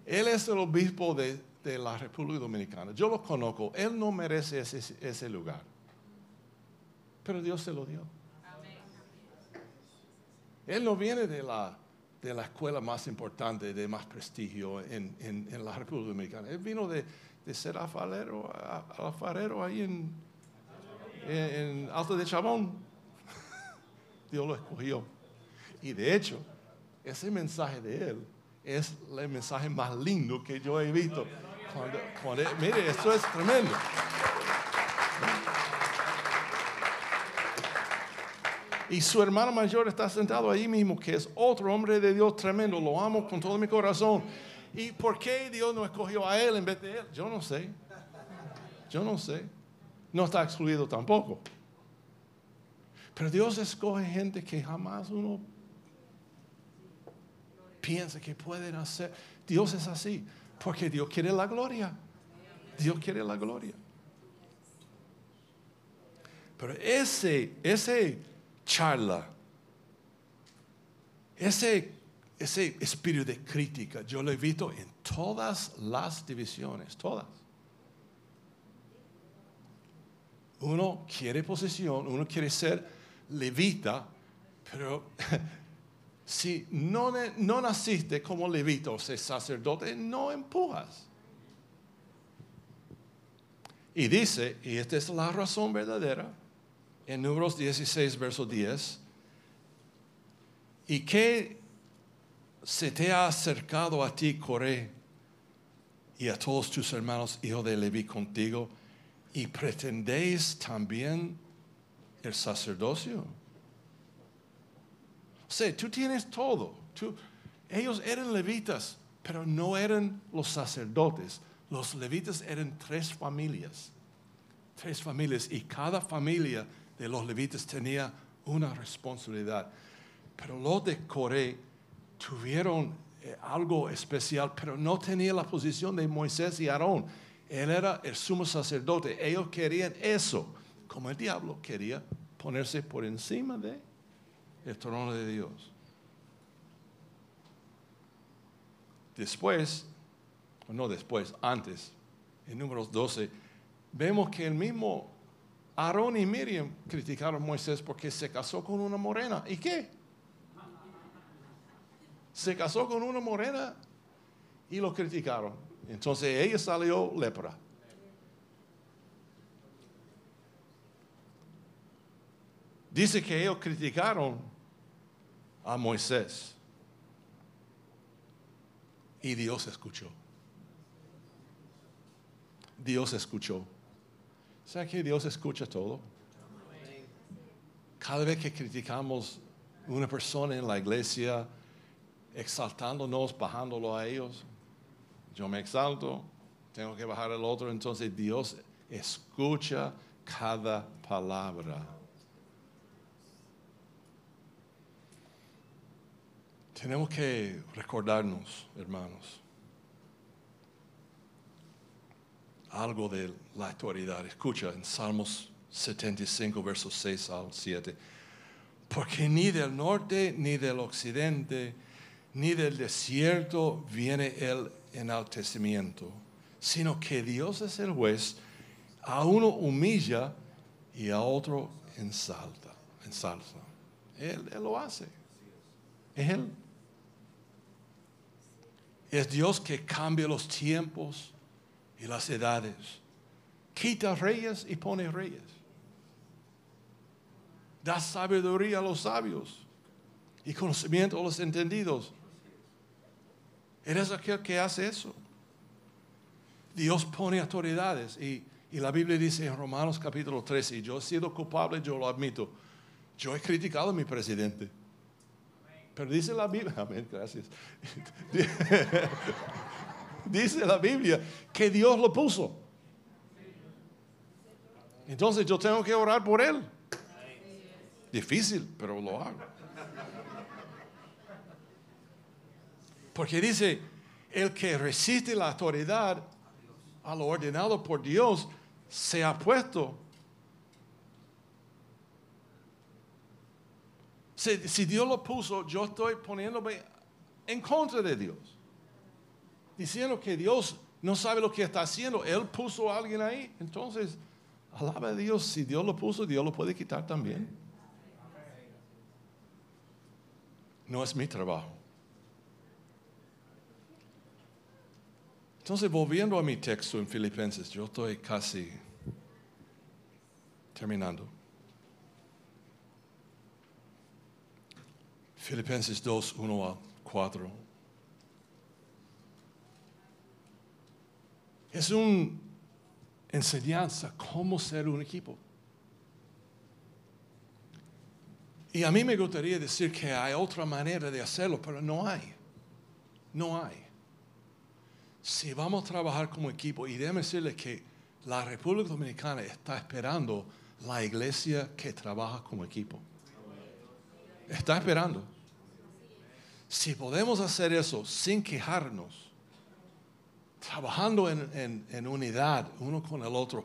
Él es el obispo de, la República Dominicana. Yo lo conozco. Él no merece ese lugar. Pero Dios se lo dio. Él no viene de la, de la escuela más importante, de más prestigio en, en, la República Dominicana. Él vino de, de ser alfarero, alfarero ahí en, en, Alto de Chabón. Dios lo escogió. Y de hecho, ese mensaje de él es el mensaje más lindo que yo he visto. mire, esto es tremendo. Y su hermano mayor está sentado ahí mismo, que es otro hombre de Dios tremendo. Lo amo con todo mi corazón. ¿Y por qué Dios no escogió a él en vez de él? Yo no sé. Yo no sé. No está excluido tampoco. Pero Dios escoge gente que jamás uno piensa que pueden hacer. Dios es así, porque Dios quiere la gloria. Dios quiere la gloria. Pero ese, ese charla, ese, ese espíritu de crítica, yo lo he visto en todas las divisiones, todas. Uno quiere posesión, uno quiere ser levita, pero si no, no naciste como levita o ser sacerdote, no empujas. Y dice, y esta es la razón verdadera, en Números 16, verso 10, y que se te ha acercado a ti, Coré, y a todos tus hermanos, hijos de Leví, contigo, y pretendéis también el sacerdocio. O tú tienes todo. ellos eran levitas, pero no eran los sacerdotes. Los levitas eran tres familias. Tres familias, y cada familia de los levitas tenía una responsabilidad. Pero los de Coré tuvieron eh, algo especial, pero no tenía la posición de Moisés y Aarón. Él era el sumo sacerdote. Ellos querían eso, como el diablo quería ponerse por encima de el trono de Dios. Después, no después, antes, en números 12, vemos que el mismo Aarón y Miriam criticaron a Moisés porque se casó con una morena. ¿Y qué? Se casó con una morena y lo criticaron. Entonces ella salió lepra. Dice que ellos criticaron a Moisés. Y Dios escuchó. Dios escuchó. ¿Sabe que Dios escucha todo? Cada vez que criticamos una persona en la iglesia, exaltándonos, bajándolo a ellos, yo me exalto, tengo que bajar al otro, entonces Dios escucha cada palabra. Tenemos que recordarnos, hermanos, algo de la autoridad. Escucha en Salmos 75, versos 6 al 7. Porque ni del norte, ni del occidente, ni del desierto viene el enaltecimiento, sino que Dios es el juez, a uno humilla y a otro ensalta, ensalza. Él, él lo hace. Es Él. Es Dios que cambia los tiempos y las edades. Quita reyes y pone reyes. Da sabiduría a los sabios y conocimiento a los entendidos. Eres aquel que hace eso. Dios pone autoridades y, y, la Biblia dice en Romanos capítulo 13, y yo he sido culpable, yo lo admito. Yo he criticado a mi presidente. Pero dice la Biblia, amén, gracias. dice la Biblia que Dios lo puso. Entonces yo tengo que orar por él. Difícil, pero lo hago. Porque dice, el que resiste la autoridad a lo ordenado por Dios se ha puesto Si, Dios lo puso, yo estoy poniéndome en contra de Dios. Diciendo que Dios no sabe lo que está haciendo. Él puso a alguien ahí. Entonces, alaba a Dios. Si Dios lo puso, Dios lo puede quitar también. No es mi trabajo. Entonces, volviendo a mi texto en Filipenses, yo estoy casi terminando. Filipenses 2, 1 a 4. Es una enseñanza cómo ser un equipo. Y a mí me gustaría decir que hay otra manera de hacerlo, pero no hay. No hay. Si vamos a trabajar como equipo, y déjeme decirle que la República Dominicana está esperando la iglesia que trabaja como equipo. Está esperando. Si podemos hacer eso sin quejarnos, trabajando en, unidad uno con el otro,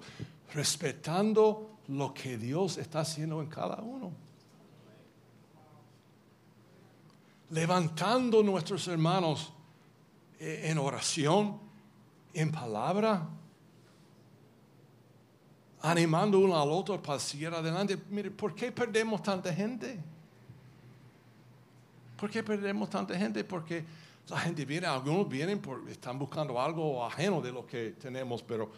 respetando lo que Dios está haciendo en cada uno. Levantando nuestros hermanos en oración, en palabra, animando uno al otro para seguir adelante. Mire, ¿por qué perdemos tanta gente? ¿Por qué perdemos tanta gente? Porque la gente viene, algunos vienen porque están buscando algo ajeno de lo que tenemos, pero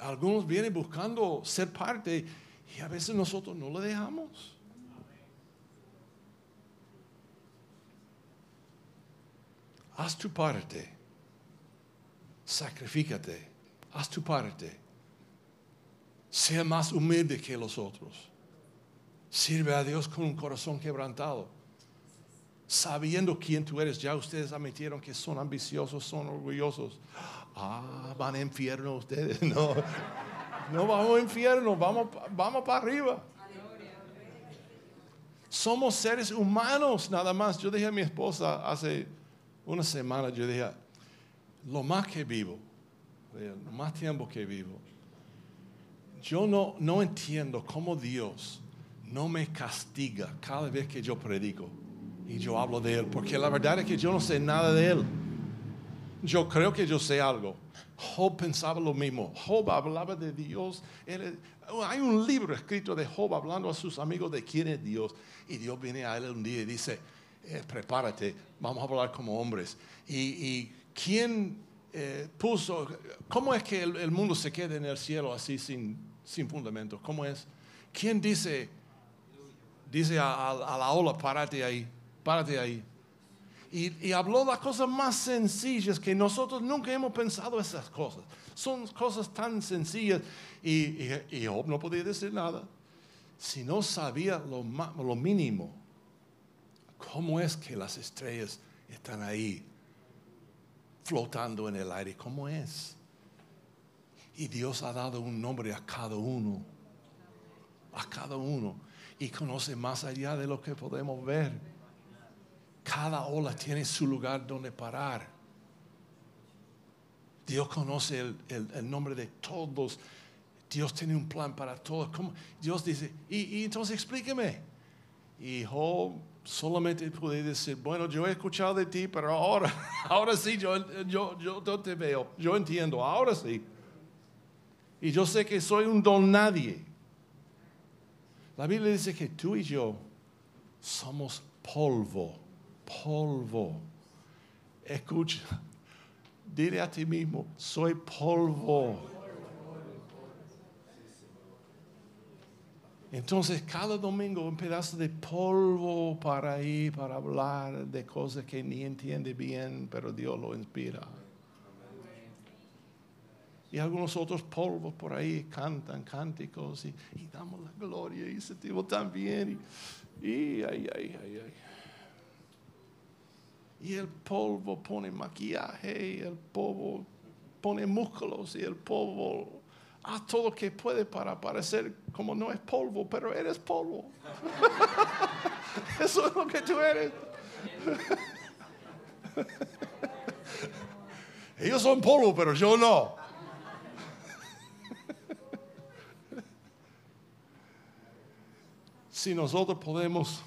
algunos vienen buscando ser parte y a veces nosotros no lo dejamos. Haz tu parte. Sacrifícate. Haz tu parte. Sea más humilde que los otros. Sirve a Dios con un corazón quebrantado sabiendo quién tú eres, ya ustedes admitieron que son ambiciosos, son orgullosos. Ah, van a infierno ustedes. No, no vamos a infierno, vamos, vamos para arriba. Somos seres humanos nada más. Yo dije a mi esposa hace una semana, yo dije, lo más que vivo, lo más tiempo que vivo, yo no, no entiendo cómo Dios no me castiga cada vez que yo predico y yo hablo de él, porque la verdad es que yo no sé nada de él. Yo creo que yo sé algo. Job pensaba lo mismo. Job hablaba de Dios. hay un libro escrito de Job hablando a sus amigos de quién es Dios. Y Dios viene a él un día y dice, eh, prepárate, vamos a hablar como hombres. Y, quién eh, puso, cómo es que el, mundo se queda en el cielo así sin, sin fundamentos? ¿Cómo es? ¿Quién dice, dice a, la ola, párate ahí? Párate ahí. Y, y habló las cosas más sencillas que nosotros nunca hemos pensado esas cosas. Son cosas tan sencillas. Y, y, y Job no podía decir nada. Si no sabía lo, lo mínimo, ¿cómo es que las estrellas están ahí flotando en el aire? ¿Cómo es? Y Dios ha dado un nombre a cada uno. A cada uno. Y conoce más allá de lo que podemos ver. Cada ola tiene su lugar donde parar. Dios conoce el, el- nombre de todos. Dios tiene un plan para todos. Dios dice, y, y entonces explíqueme. Y Job solamente puede decir, bueno, yo he escuchado de ti, pero ahora, ahora sí, yo, yo, yo, yo te veo, yo entiendo, ahora sí. Y yo sé que soy un don nadie. La Biblia dice que tú y yo somos polvo, polvo. Escucha, dile a ti mismo, soy polvo. Entonces cada domingo un pedazo de polvo para ir, para hablar de cosas que ni entiende bien, pero Dios lo inspira. Y algunos otros polvos por ahí cantan cánticos y, damos la gloria y sentimos tan bien. Y, ay, ay, ay, ay. Y el polvo pone maquillaje, el polvo pone músculos y el polvo haz todo lo que puede para parecer como no es polvo, pero eres polvo. Eso es lo que tú eres. Ellos son polvo, pero yo no. si nosotros podemos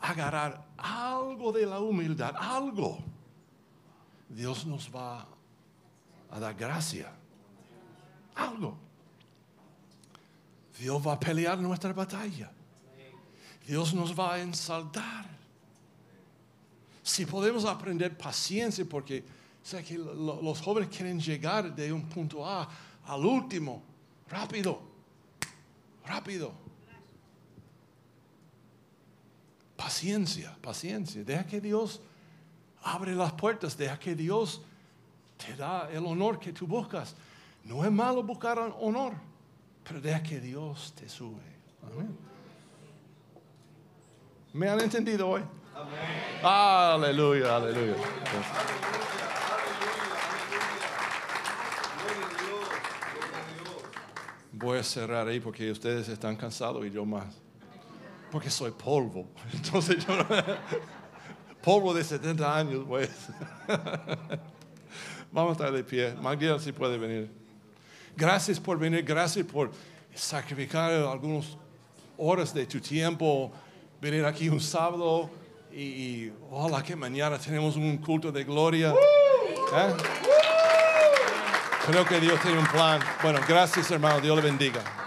agarrar algo de la humildad, algo, Dios nos va a dar gracia. Algo. Dios va a pelear nuestra batalla. Dios nos va a ensaltar. Si podemos aprender paciencia, porque sé que lo- los jóvenes quieren llegar de un punto A al último, rápido, rápido. Paciencia, paciencia. Deja que Dios abre las puertas, deja que Dios te da el honor que tú buscas. No es malo buscar honor, pero deja que Dios te sube. Amén. ¿Me han entendido hoy? Aleluya, aleluya. Voy a cerrar ahí porque ustedes están cansados y yo más. Porque soy polvo. Entonces yo no- polvo de 70 años, pues. Vamos a estar de pie. Magdiel, si puede venir. Gracias por venir, gracias por sacrificar algunas horas de tu tiempo, venir aquí un sábado y, y ojalá que mañana tenemos un culto de gloria. ¿Eh? Creo que Dios tiene un plan. Bueno, gracias hermano, Dios le bendiga.